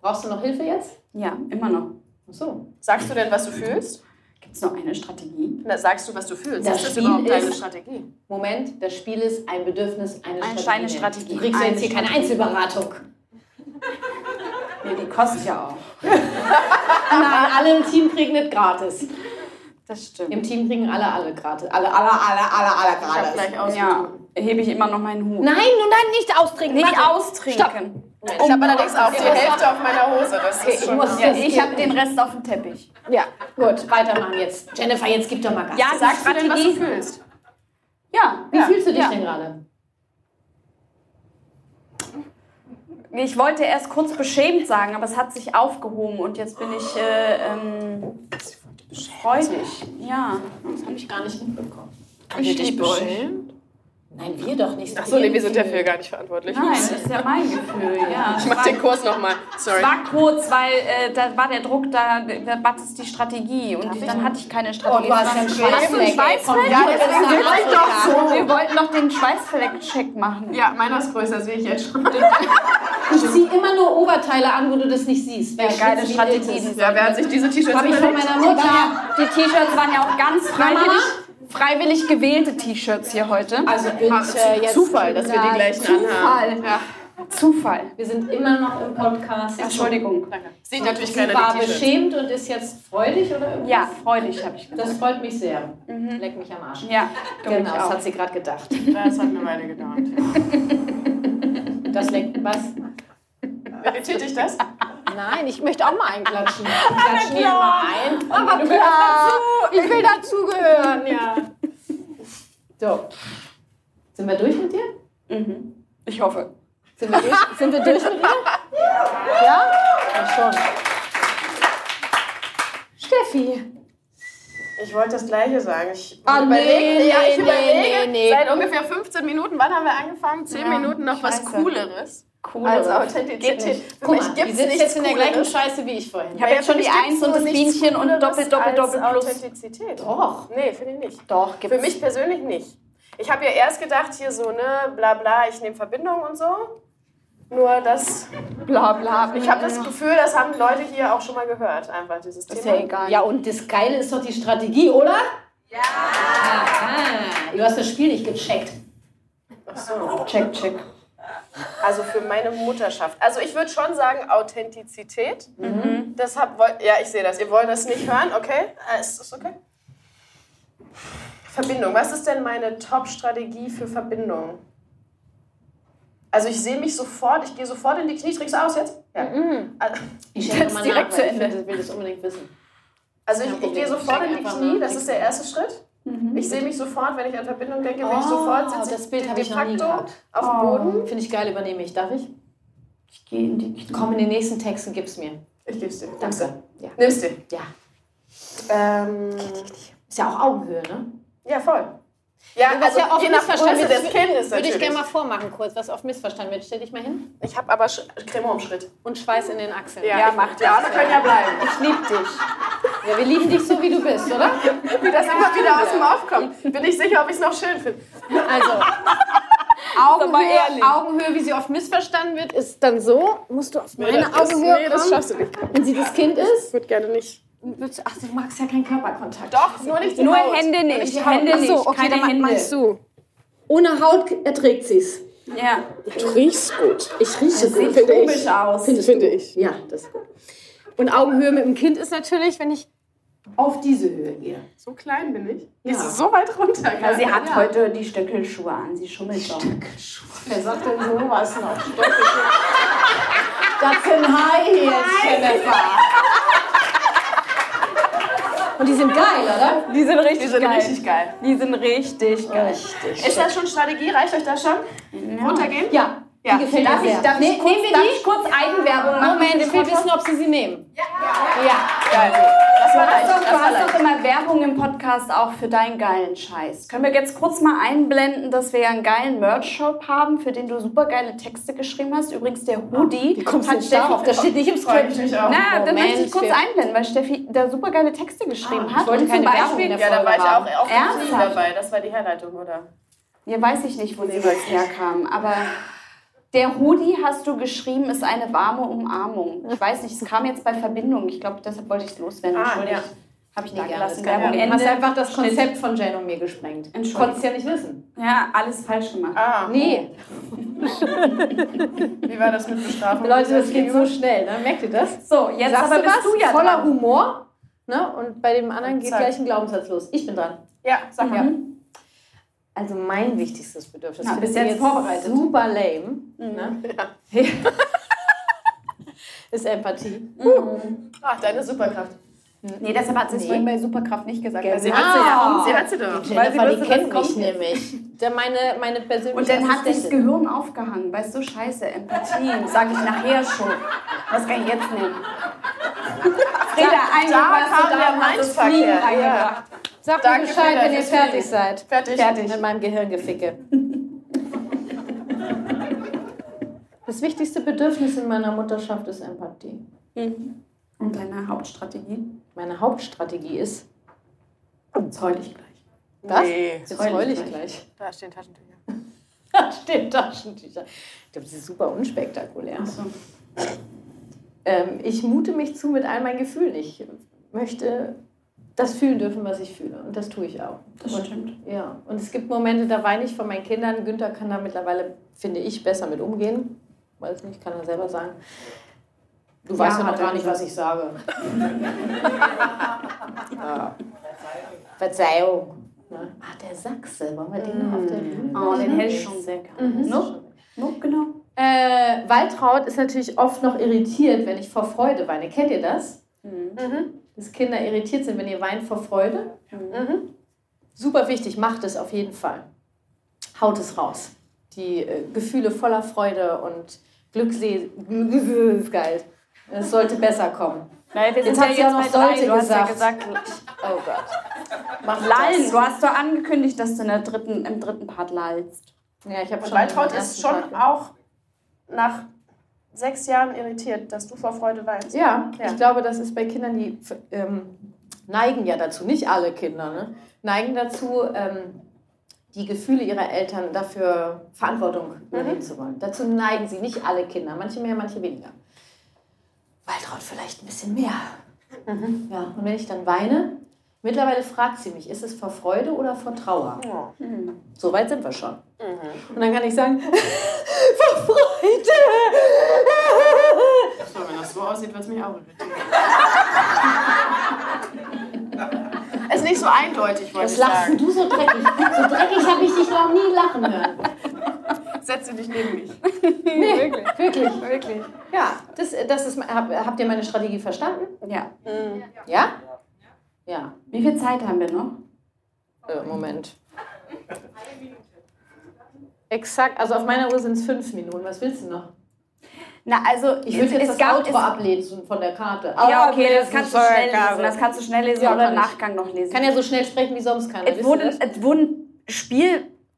Brauchst du noch Hilfe jetzt? Ja, immer noch. Ach so. Sagst du denn, was du fühlst? Gibt es noch eine Strategie? Na, sagst du, was du fühlst? Das ist das Spiel überhaupt deine ist- Strategie? Moment, das Spiel ist ein Bedürfnis, eine Eine Strategie. eine Strategie. Du kriegst ja Eine jetzt hier keine. Einzelberatung. <laughs> Nee, die kostet ja auch. <laughs> Nein, alle im Team kriegen nicht gratis. Das stimmt. Im Team kriegen alle, alle gratis. Alle, alle, alle, alle, alle Ich hab gleich Ja, ausgetrunken. hebe ich immer noch meinen Hut. Nein, nun nein, nicht austrinken. Nicht Warte. austrinken. Ich habe allerdings auch die Hälfte auf meiner Hose. Das ist ich schon... muss- Ja, ich habe den Rest auf dem Teppich. Ja, gut, weitermachen jetzt. Jennifer, jetzt gib doch mal Gas. Ja, Sagst du denn, was du Strategie. fühlst? Ja. Wie fühlst du dich ja. denn gerade? Ich wollte erst kurz beschämt sagen, aber es hat sich aufgehoben und jetzt bin ich äh, ähm, freudig. Ja. Das habe ich gar nicht mitbekommen. Kann ich dich beschämen? Nein, wir doch nicht. Achso, nee, wir sind dafür gar nicht verantwortlich. Nein, das ist ja mein Gefühl, ja. <laughs> Ich mach den Kurs nochmal. Sorry. Es war kurz, weil äh, da war der Druck da, was ist die Strategie? Und dann hatte ich keine Strategie. Oh, du hast einen Schweißfleck. Schweißfleck? Ja, das ist wir, nach wollten doch so. wir wollten noch den Schweißfleck-Check machen. Ja, meiner ist größer, sehe ich jetzt schon. <laughs> Ich ziehe immer nur Oberteile an, wo du das nicht siehst. Wer Ja, geile Strategien. Ja, wer hat sich diese T-Shirts Habe ich von meiner Mutter. Die T-Shirts waren ja auch ganz freiwillig, freiwillig gewählte T-Shirts hier heute. Also und, äh, jetzt Zufall, dass wir die gleichen anhaben. Zufall. Ja. Zufall. Wir sind immer noch im Podcast. Entschuldigung. Sieht natürlich Sie keiner war beschämt und ist jetzt freudig oder irgendwas? Ja, freudig habe ich gesagt. Das freut mich sehr. Leck mich am Arsch. Ja, Genau, das hat sie gerade gedacht. Das hat eine Weile gedauert. <laughs> Das leckt was? Dich das? Nein, ich möchte auch mal einklatschen. <laughs> Ich klatsche hier mal ein. Aber klar, ich will dazugehören, ja. So. Sind wir durch mit dir? Mhm. Ich hoffe. Sind wir durch, sind wir durch mit dir? Ja? Ja, schon. Steffi. Ich wollte das Gleiche sagen. Ich Ah, nee, überlege, ja, ich nee, überlege nee, nee. seit ungefähr 15 Minuten. Wann haben wir angefangen? 10 Ja, Minuten noch was scheiße. Cooleres. Cooleres. Als Authentizität. Für Guck mich mal, gibt die es sitzt nichts jetzt in der gleichen. Scheiße wie ich vorhin. Ich habe jetzt schon die Eins und das Bienchen und Doppel, Doppel, Doppel plus. Authentizität. Doch. Nee, finde ich nicht. Doch, Für mich persönlich nicht. Ich habe ja erst gedacht, hier so, ne, bla bla, ich nehme Verbindung und so. Nur das, bla bla. ich habe das Gefühl, das haben Leute hier auch schon mal gehört, einfach dieses Ist Thema. ja egal. Ja, und das Geile ist doch die Strategie, oder? Ja. Aha. Du hast das Spiel nicht gecheckt. Ach so. check, check. Also für meine Mutterschaft. Also ich würde schon sagen Authentizität. Deshalb wollt, ja, ich sehe das. Ihr wollt das nicht hören, okay? Äh, Ist das okay? Verbindung. Was ist denn meine Top-Strategie für Verbindung? Also ich sehe mich sofort, ich gehe sofort in die Knie. Trinkst du aus jetzt? Ja. Also- Ich Jetzt mal direkt nach, zu Ende. Ich will- das unbedingt wissen. Also ich, ich gehe sofort in die Knie, das ist der erste Schritt. Ich sehe mich sofort, wenn ich an Verbindung denke, bin ich Oh, sofort sitze das Bild habe ich noch nie gehabt. auf dem Boden. Finde ich geil, übernehme ich. Darf ich? Ich gehe in die Knie. Komm, in den nächsten Texten gib's mir. Ich gebe es dir. Danke. Ja. Nimmst du. Ja. Ähm, Ist ja auch Augenhöhe, ne? ja, voll. Ja, Was also ja oft missverstanden wird. des Kindes Würde ich gerne mal vormachen, kurz, was oft missverstanden wird. Stell dich mal hin. Ich habe aber Sch- Creme am Schritt. Und Schweiß in den Achseln. Ja, ich- macht Die Arme können ja bleiben. Ich liebe dich. Ja, wir lieben dich so, wie du bist, oder? Wie das immer wieder aus dem Aufkommt. Bin ich sicher, ob ich es noch schön finde. Also, Augenhöhe, Augenhöhe, wie sie oft missverstanden wird, ist dann so. Musst du auf meine Augenhöhe nee, das kommen, schaffst du nicht. wenn sie das Kind ist. Ich würde gerne nicht. Ach, du magst ja keinen Körperkontakt. Doch, nur nicht die Nur Haut. Hände Nur nicht. die Haut. Hände Ach nicht. so, okay, Keine dann Hände. meinst du. Ohne Haut erträgt sie's. Ja. Du riechst gut. Ich rieche gut. Sieht komisch aus. Findest Finde du? ich. Ja, das ist gut. Und Augenhöhe mit dem Kind ist natürlich, wenn ich auf diese Höhe gehe. So klein bin ich. Ja. Ist so weit runter? Ja, sie hat Ja. heute die Stöckelschuhe an. Sie schummelt doch. Wer sagt denn sowas noch? das sind High Heels, Jennifer. Und die sind geil, oder? Die sind richtig Die sind geil. richtig geil. Die sind richtig geil. Richtig. Ist das schon Strategie? Reicht euch das schon? Runtergehen? Ja, Ja. die gefällt Darf mir ich, sehr. darf ich, kurz, nehmen wir darf die? ich kurz Eigenwerbung machen? Moment, ich will wissen, ob Sie sie nehmen. Ja. Geil. Das war Du leicht. hast, doch, Das du hast doch immer Werbung im Podcast auch für deinen geilen Scheiß. Können wir jetzt kurz mal einblenden, dass wir ja einen geilen Merch-Shop haben, für den du super geile Texte geschrieben hast? Übrigens, der Hoodie Wie kommst du hat jetzt darauf? Das steht nicht im Skript. mich auch. Na, dann möchte ich kurz einblenden, weil Steffi da super geile Texte geschrieben Ah, hat. ich wollte Und keine Werbung in der Ja, da war ich auch auf dem dabei. Das war die Herleitung, oder? Ja, weiß ich nicht, wo sie herkam, aber der Hoodie, hast du geschrieben, ist eine warme Umarmung. Ich weiß nicht, es kam jetzt bei Verbindung. Ich glaube, deshalb wollte ich es loswerden. Ah, Entschuldigt. ja. Habe ich gerne, gelassen. Werbung. Du hast einfach das Konzept von Jane und mir gesprengt. Entschuldigung. Konntest ja nicht wissen. Ja, alles falsch gemacht. Ah, Nee, <laughs> wie war das mit Bestrafung? Leute, das geht so schnell, ne? Merkt ihr das? So, jetzt Sagst aber bist was? du ja Voller dran. Humor. Ne? Und bei dem anderen geht gleich ein Glaubenssatz los. Ich bin dran. Ja, sag mal. Also mein wichtigstes Bedürfnis. Ja, finde bist jetzt vorbereitet. Super lame. Ne? <laughs> Ist Empathie. Ach, deine Superkraft. Nee, deshalb hat sie es vorhin bei Superkraft nicht gesagt. Genau. Sie hat sie ja. Sie hat sie doch. Die Jennifer, die kennt mich nämlich. Der meine, meine persönliche Und dann hat sich das Gehirn aufgehangen. Weißt du, scheiße, Empathie. Sag ich nachher schon. Was kann ich jetzt nehmen? Rede einfach, was du da meinst. Fliegen reingebracht. Sag mir Bescheid, wenn ihr fertig seid. Fertig. Fertig. Mit meinem Gehirngeficke. Das wichtigste Bedürfnis in meiner Mutterschaft ist Empathie. Mhm. Und deine Hauptstrategie? Meine Hauptstrategie ist, Jetzt heul ich gleich. was? Nee. Jetzt heul ich gleich. gleich. Da stehen Taschentücher. <laughs> Da stehen Taschentücher. Ich glaube, das ist super unspektakulär. Achso. Ähm, ich mute mich zu mit all meinen Gefühlen. Ich möchte das fühlen dürfen, was ich fühle. Und das tue ich auch. Das und, stimmt. Ja, und es gibt Momente, da weine ich von meinen Kindern. Günther kann da mittlerweile, finde ich, besser mit umgehen. Weiß nicht, kann er selber sagen. Du Ja, weißt ja noch gar nicht, was ich sage. <laughs> ja. Verzeihung. Ne? Ah, der Sachse. Wollen wir den noch auf der Bühne? Oh, den ich schon sehr gerne. Mhm. No? No, genau. Äh, Waltraud ist natürlich oft noch irritiert, wenn ich vor Freude weine. Kennt ihr das? Mhm. Dass Kinder irritiert sind, wenn ihr weint vor Freude? Mhm. Super wichtig, macht es auf jeden Fall. Haut es raus. Die äh, Gefühle voller Freude und Glückseligkeit. Es sollte besser kommen. Naja, wir Jetzt hat sie auch noch sollte Du hast ja gesagt. gesagt, <laughs> Oh Gott. Mach lallen. Du hast doch angekündigt, dass du in der dritten, im dritten Part lallst. Ja, ich habe schon. Waltraud ist schon Part- auch nach sechs Jahren irritiert, dass du vor Freude weinst. Ja, Ja. ich glaube, das ist bei Kindern, die ähm, neigen ja dazu, nicht alle Kinder, ne? neigen dazu, ähm, die Gefühle ihrer Eltern dafür Verantwortung übernehmen zu wollen. Dazu neigen sie, nicht alle Kinder, manche mehr, manche weniger. Waltraud vielleicht ein bisschen mehr. Ja, und wenn ich dann weine, mittlerweile fragt sie mich, ist es vor Freude oder vor Trauer? Ja. So weit sind wir schon. Mhm. Und dann kann ich sagen, <laughs> vor Freude! So, wenn das so aussieht, wird es mich auch irritieren. <laughs> Es ist nicht so eindeutig, wollte Was ich lachst denn sagen. du so dreckig? So dreckig habe ich dich noch nie lachen hören. Setze dich neben mich. <laughs> Nee, wirklich, wirklich, wirklich. Ja, das, das ist, hab, habt ihr meine Strategie verstanden? Ja. Ja? Ja. Wie viel Zeit haben wir noch? Äh, Moment. Exakt, also auf meiner Uhr sind es fünf Minuten. Was willst du noch? Na, also Ich würde jetzt es das gab, Outro ablesen von der Karte. Ja, Aber okay, das kannst du schnell Karte. lesen. Das kannst du schnell lesen Ja, oder im ich. Nachgang noch lesen. kann ja so schnell sprechen wie sonst keiner. es, wurden, es wurden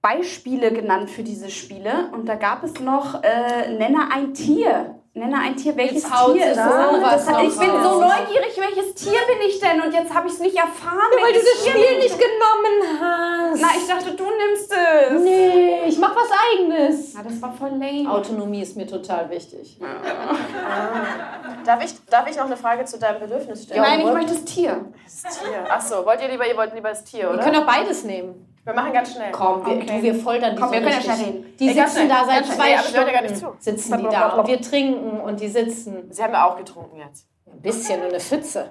Spielbeispiele genannt für diese Spiele und da gab es noch äh, Nenne ein Tier. Nenne ein Tier, welches Tier ist Das hat- Ich bin so neugierig, welches Tier bin ich denn? Und jetzt habe ich es nicht erfahren. Weil du das Tier Spiel nicht genommen hast. Na, ich dachte, du nimmst es. Nee, ich mach was eigenes. Na, das war voll lame. Autonomie ist mir total wichtig. <laughs> Darf ich, darf ich noch eine Frage zu deinem Bedürfnis stellen? Nein, ich möchte das Tier. Das Tier. Achso, wollt ihr lieber, ihr wollt lieber das Tier, Wir oder? können auch beides nehmen. Wir machen ganz schnell. Komm, wir, Okay. du, wir foltern die Komm, so wir können ja schnell reden. Die Ey, sitzen da seit zwei Nee, gar nicht Stunden. zu. Sitzen die da und wir trinken und die sitzen. Sie haben ja auch getrunken jetzt. Ein bisschen, nur eine Pfütze.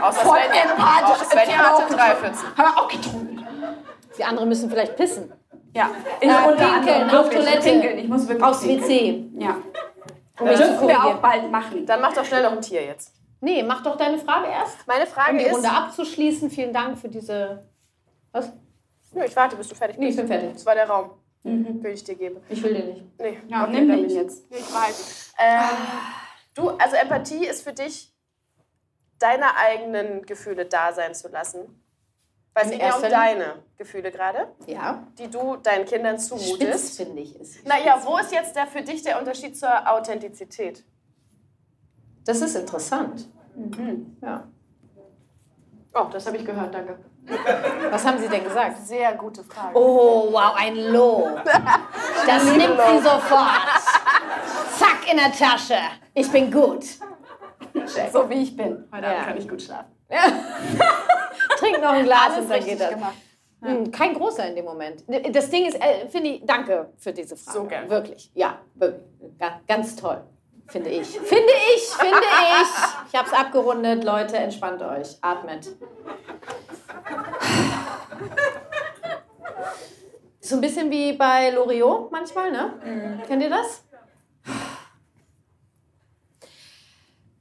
Außer Voll empathisch. Svenja hatte drei Pfützen. Haben wir auch getrunken. Die anderen müssen vielleicht pissen. Ja. Ich Äh, pinkeln, auf Toilette. Pinkeln. Ich muss wirklich Aufs. WC. Ja. Um Das dürfen wir auch bald machen. Dann mach doch schnell noch ein Tier jetzt. Nee, mach doch deine Frage erst. Meine Um Frage die ist. Runde abzuschließen. Vielen Dank für diese. Was? Nö, ich warte, bis du fertig Nee, ich bist. bin fertig. Das war der Raum, den ich dir gebe. Ich will den nicht. Nee, Ja, okay, nimm den nicht. jetzt. Nee, ich ihn. Ähm, du, also Empathie ist für dich, deine eigenen Gefühle da sein zu lassen. Weil es In geht ja um deine Gefühle gerade, Ja. die du deinen Kindern Spitz, zumutest. finde ich. Ist Naja, wo ist jetzt der, für dich der Unterschied zur Authentizität? Das ist interessant. Mhm. Ja. Oh, das habe ich gehört, danke. Was haben Sie denn gesagt? Sehr gute Frage. Oh, wow, ein Lob. <laughs> Das nimmt sie sofort. Zack, in der Tasche. Ich bin gut. So wie ich bin. Heute Ja. Abend kann ich gut schlafen. <laughs> Trink noch ein Glas Alles und dann geht das. gemacht. Hm, Kein großer in dem Moment. Das Ding ist, äh, finde ich, danke für diese Frage. So gern. Wirklich, ja, wirklich. Ganz toll. Finde ich. Finde ich, finde ich. Ich habe es abgerundet. Leute, entspannt euch. Atmet. So ein bisschen wie bei Loriot manchmal, ne? Kennt ihr das?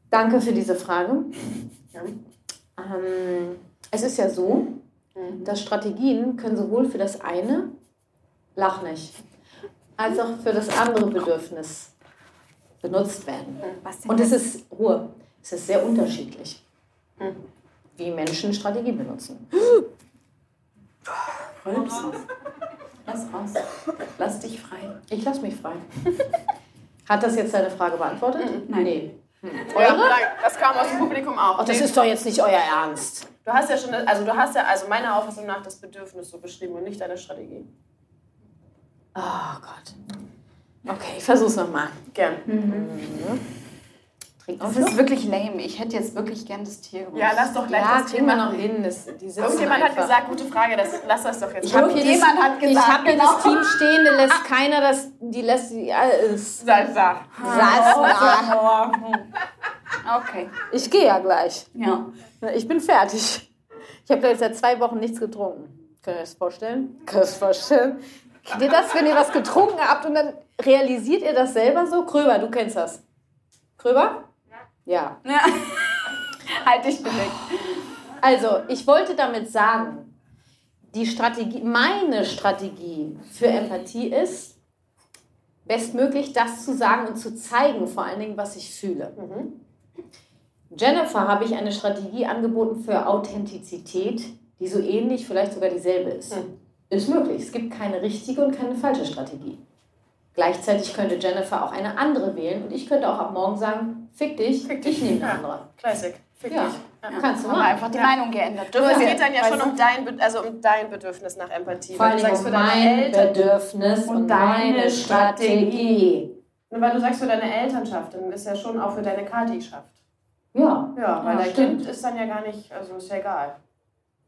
Danke für diese Frage. Ähm, es ist ja so, dass Strategien können sowohl für das eine, lach nicht, als auch für das andere Bedürfnis benutzt werden. Was denn Und es ist Ruhe. Es ist sehr unterschiedlich, wie Menschen Strategie benutzen. Rülpsen. Lass raus. Lass dich frei. Ich lasse mich frei. Hat das jetzt deine Frage beantwortet? Nein. Nee. Ja, das kam aus dem Publikum auch. Ach, das ist doch jetzt nicht euer Ernst. Du hast ja schon, also du hast ja also meiner Auffassung nach das Bedürfnis so beschrieben und nicht deine Strategie. Oh Gott. Okay, ich versuch's nochmal. Gern. Trink Das auf. ist wirklich lame. Ich hätte jetzt wirklich gern das Tier gemacht. Ja, lass doch gleich Ja, das Thema. noch hin. Das, Irgendjemand hat einfach. gesagt, gute Frage, das, lass das doch jetzt. Ich habe hier, das, Jemand hat ich gesagt, hab hier genau. das Team stehen, da lässt <laughs> keiner das, die lässt die alles. Salsa. Salsa. Okay. Ich gehe ja gleich. Ja. Ich bin fertig. Ich habe jetzt seit zwei Wochen nichts getrunken. Könnt ihr das vorstellen? Könnt ihr das vorstellen? Kennt ihr das, wenn ihr was getrunken habt und dann realisiert ihr das selber so? Kröber, du kennst das. Kröber? Ja. ja. <laughs> halt dich bedeckt. Also, ich wollte damit sagen, die Strategie, meine Strategie für Empathie ist, bestmöglich das zu sagen und zu zeigen, vor allen Dingen, was ich fühle. Jennifer habe ich eine Strategie angeboten für Authentizität, die so ähnlich, vielleicht sogar dieselbe ist. Ist möglich. Es gibt keine richtige und keine falsche Strategie. Gleichzeitig könnte Jennifer auch eine andere wählen und ich könnte auch ab morgen sagen, fick dich, Fick ich dich. nehme eine Ja. andere. Classic. Fick Ja, dich. kannst du machen. einfach die Ja. Meinung geändert. Nur es geht dann ja Weil schon um dein, also um dein Bedürfnis nach Empathie. Vor Weil allem du sagst um für deine mein Eltern. Bedürfnis und, deine Strategie. Und weil du sagst für deine Elternschaft, dann ist ja schon auch für deine Katischaft. Ja. Ja, weil Ja, dein stimmt. Kind ist dann ja gar nicht, also ist ja egal.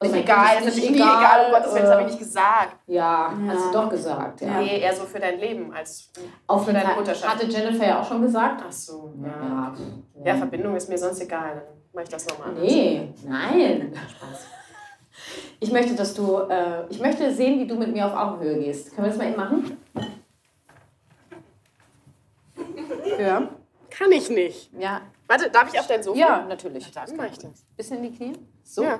Also mein egal, ist nicht nicht egal, um Gottes Willen, das habe ich nicht gesagt. Ja, hast du doch gesagt. Ja. Nee, eher so für dein Leben als Auf für deine Fall. Mutterschaft. Hatte Jennifer ja auch schon gesagt. Ach so, ja. Ja. Ja, Verbindung ist mir sonst egal, dann mache ich das nochmal. Nee, nein. Spaß. Ich möchte, dass du, äh, ich möchte sehen, wie du mit mir auf Augenhöhe gehst. Können wir das mal eben machen? Ja. Kann ich nicht. Ja. Warte, darf ich auf dein Sofa? Ja, natürlich. Dann mache ich das. Bisschen in die Knie. So. Ja.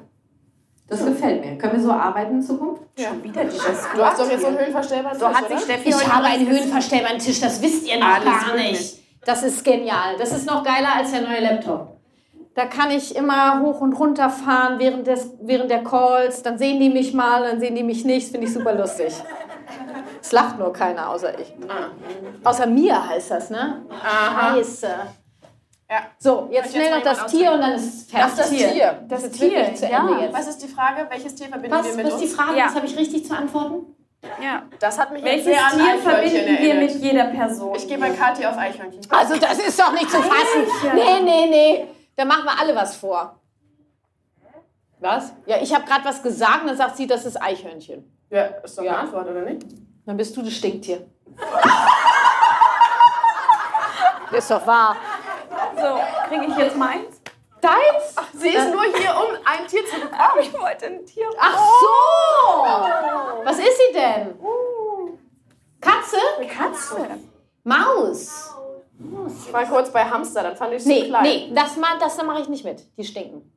Das gefällt mir. Können wir so arbeiten in Zukunft? Schon wieder dieses Du hast doch jetzt so einen höhenverstellbaren So Tisch, hat sich? Steffi Ich habe einen höhenverstellbaren Tisch, das wisst ihr noch Alles gar möglich. nicht. Das ist genial. Das ist noch geiler als der neue Laptop. Da kann ich immer hoch und runter fahren während, des, während der Calls. Dann sehen die mich mal, dann sehen die mich nicht. Das finde ich super lustig. Es lacht nur keiner, außer ich. Außer mir heißt das, ne? Aha. Scheiße. Ja. So, jetzt schnell noch das Tier und dann ist es fertig. Das Tier. Das Das Tier, zu ja. Ende jetzt. Was ist die Frage? Welches Tier verbindet Was, wir mit was ist die uns? Frage? Ja. Was habe ich richtig zu antworten? Ja. Das hat mich Welches sehr an Tier Eichhörnchen verbinden wir mit jeder Person? Ich gehe bei Kathi auf Eichhörnchen. Also das ist doch nicht zu fassen. Nee, nee, nee. Da machen wir alle was vor. Was? Ja, ich habe gerade was gesagt und dann sagt sie, das ist Eichhörnchen. Ja, ist doch Ja. eine Antwort, oder nicht? Dann bist du das Stinktier. <laughs> ist doch wahr. So, kriege ich jetzt meins? Deins? Sie ist nur hier, um ein Tier zu bekommen. Ich wollte ein Tier. Ach so. Was ist sie denn? Katze? Katze. Maus? Ich war kurz bei Hamster, dann fand ich es Nee, zu klein. nee, das, ma- das da mache ich nicht mit. Die stinken.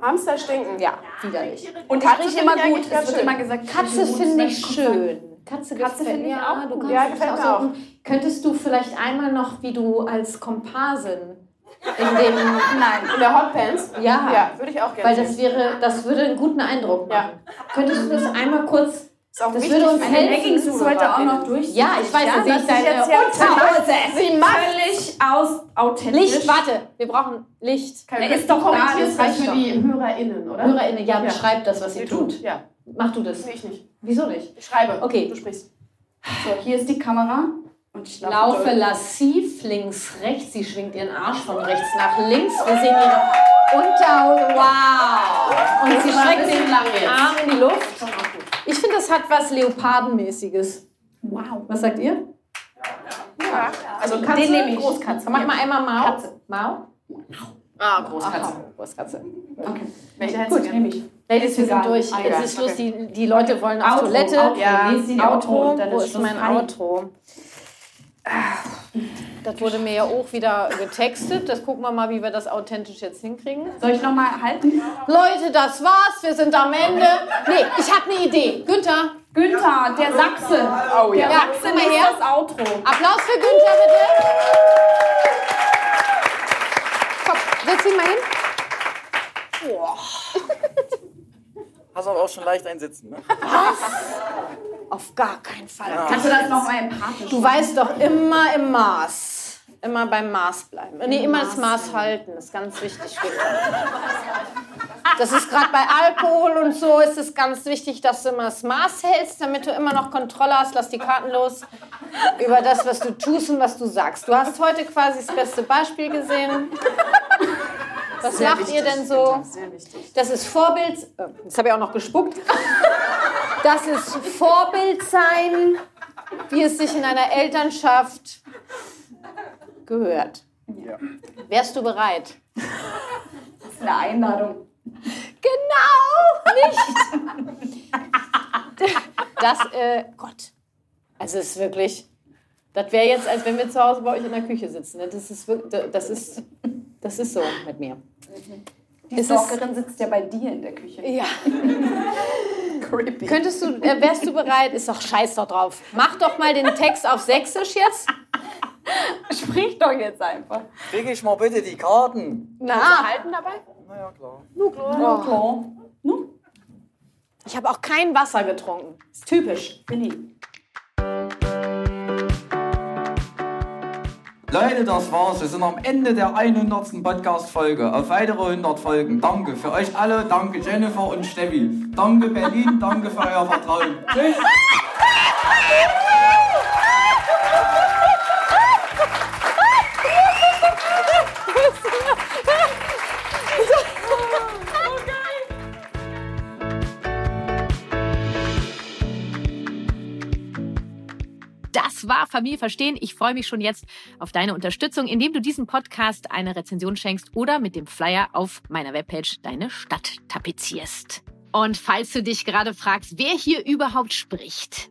Hamster stinken. Ja, widerlich. Und Katze ich immer ich gut. Es wird schön. immer gesagt, Katze gut, finde ich schön. Katze, Katze gefällt finde ich auch du gut. Ja, es gefällt mir aussuchen. Könntest du vielleicht einmal noch, wie du als Komparsin in dem... Nein. In der Hotpants? Ja, Ja, würde ich auch gerne. weil das wäre, das würde einen guten Eindruck Ja. machen. Könntest du das einmal kurz... ist auch das wichtig würde uns helfen. Leggings ist heute auch noch durch. Ja, ich weiß, Ja, da sehe das ich ist deine jetzt ja Unterhose. Sie macht völlig aus authentisch. Licht, warte, wir brauchen Licht. Kein Er ist doch da, das das reicht für die HörerInnen, oder? HörerInnen, ja, Ja. beschreibt das, was Sie ihr tut. Ja, Mach du das. nee, ich nicht. Wieso nicht? Ich schreibe. Okay. Du sprichst. So, hier ist die Kamera. Und ich laufe, durch. lassiv, links, rechts. Sie schwingt ihren Arsch von rechts nach links. Wir sehen ihre Unterhose. Wow! Und sie streckt den. Arm in die Luft. Ich finde, das hat was Leopardenmäßiges. Wow. Was sagt ihr? Ja. Also Katze, Den nehme ich. Großkatze. Mach mal einmal Mau. Katze. Mau? Ah, Großkatze. Aha, Großkatze. Okay. Welche Gut, gern? nehme ich. Ladies, wir sind durch. Ah, Jetzt ja, ist Schluss. okay. Die, die Leute wollen auf Toilette. Outro. Ja. Outro. Wo ist mein. Outro? Das wurde mir ja auch wieder getextet. Das gucken wir mal, wie wir das authentisch jetzt hinkriegen. Soll ich nochmal halten? Leute, das war's. Wir sind am Ende. Nee, ich habe eine Idee. Günther, Günther, der Sachse. Oh ja. Ja, Sachse mal ist her. das Outro. Applaus für Günther, bitte. Komm, setz dich mal hin. Hast aber auch schon leicht einsitzen, ne? Auf gar keinen Fall. Kannst du das nochmal empathisch Du weißt doch immer im Maß. immer beim Maß bleiben. Nee, immer das Maß halten, das ist ganz wichtig. Das ist gerade bei Alkohol und so, ist es ganz wichtig, dass du immer das Maß hältst, damit du immer noch Kontrolle hast. Lass die Karten los über das, was du tust und was du sagst. Du hast heute quasi das beste Beispiel gesehen. Was Sehr macht wichtig, ihr denn so? Das ist Vorbild. äh, Jetzt habe ich auch noch gespuckt. Das ist Vorbild sein, wie es sich in einer Elternschaft gehört. Wärst du bereit? Das ist eine Einladung. Genau, nicht. Das, äh, Gott. Also es ist wirklich, das wäre jetzt, als wenn wir zu Hause bei euch in der Küche sitzen. ne? Das ist, wirklich- das ist, das ist so mit mir. Die Ist Stalkerin sitzt ja bei dir in der Küche. Ja. <laughs> Creepy. Könntest du, äh, wärst du bereit? Ist doch scheiß doch drauf. Mach doch mal den Text auf Sächsisch jetzt. <laughs> Sprich doch jetzt einfach. Kriege ich mal bitte die Karten? Na, Halten dabei? Na ja, klar. Oh. Nu, ich habe auch kein Wasser getrunken. Ist typisch. Willi. Leute, das war's. Wir sind am Ende der 100. Podcast-Folge. Auf weitere 100 Folgen. Danke für euch alle. Danke Jennifer und Steffi. Danke Berlin. Danke für euer Vertrauen. Tschüss. War Familie verstehen. Ich freue mich schon jetzt auf deine Unterstützung, indem du diesem Podcast eine Rezension schenkst oder mit dem Flyer auf meiner Webpage deine Stadt tapezierst. Und falls du dich gerade fragst, wer hier überhaupt spricht.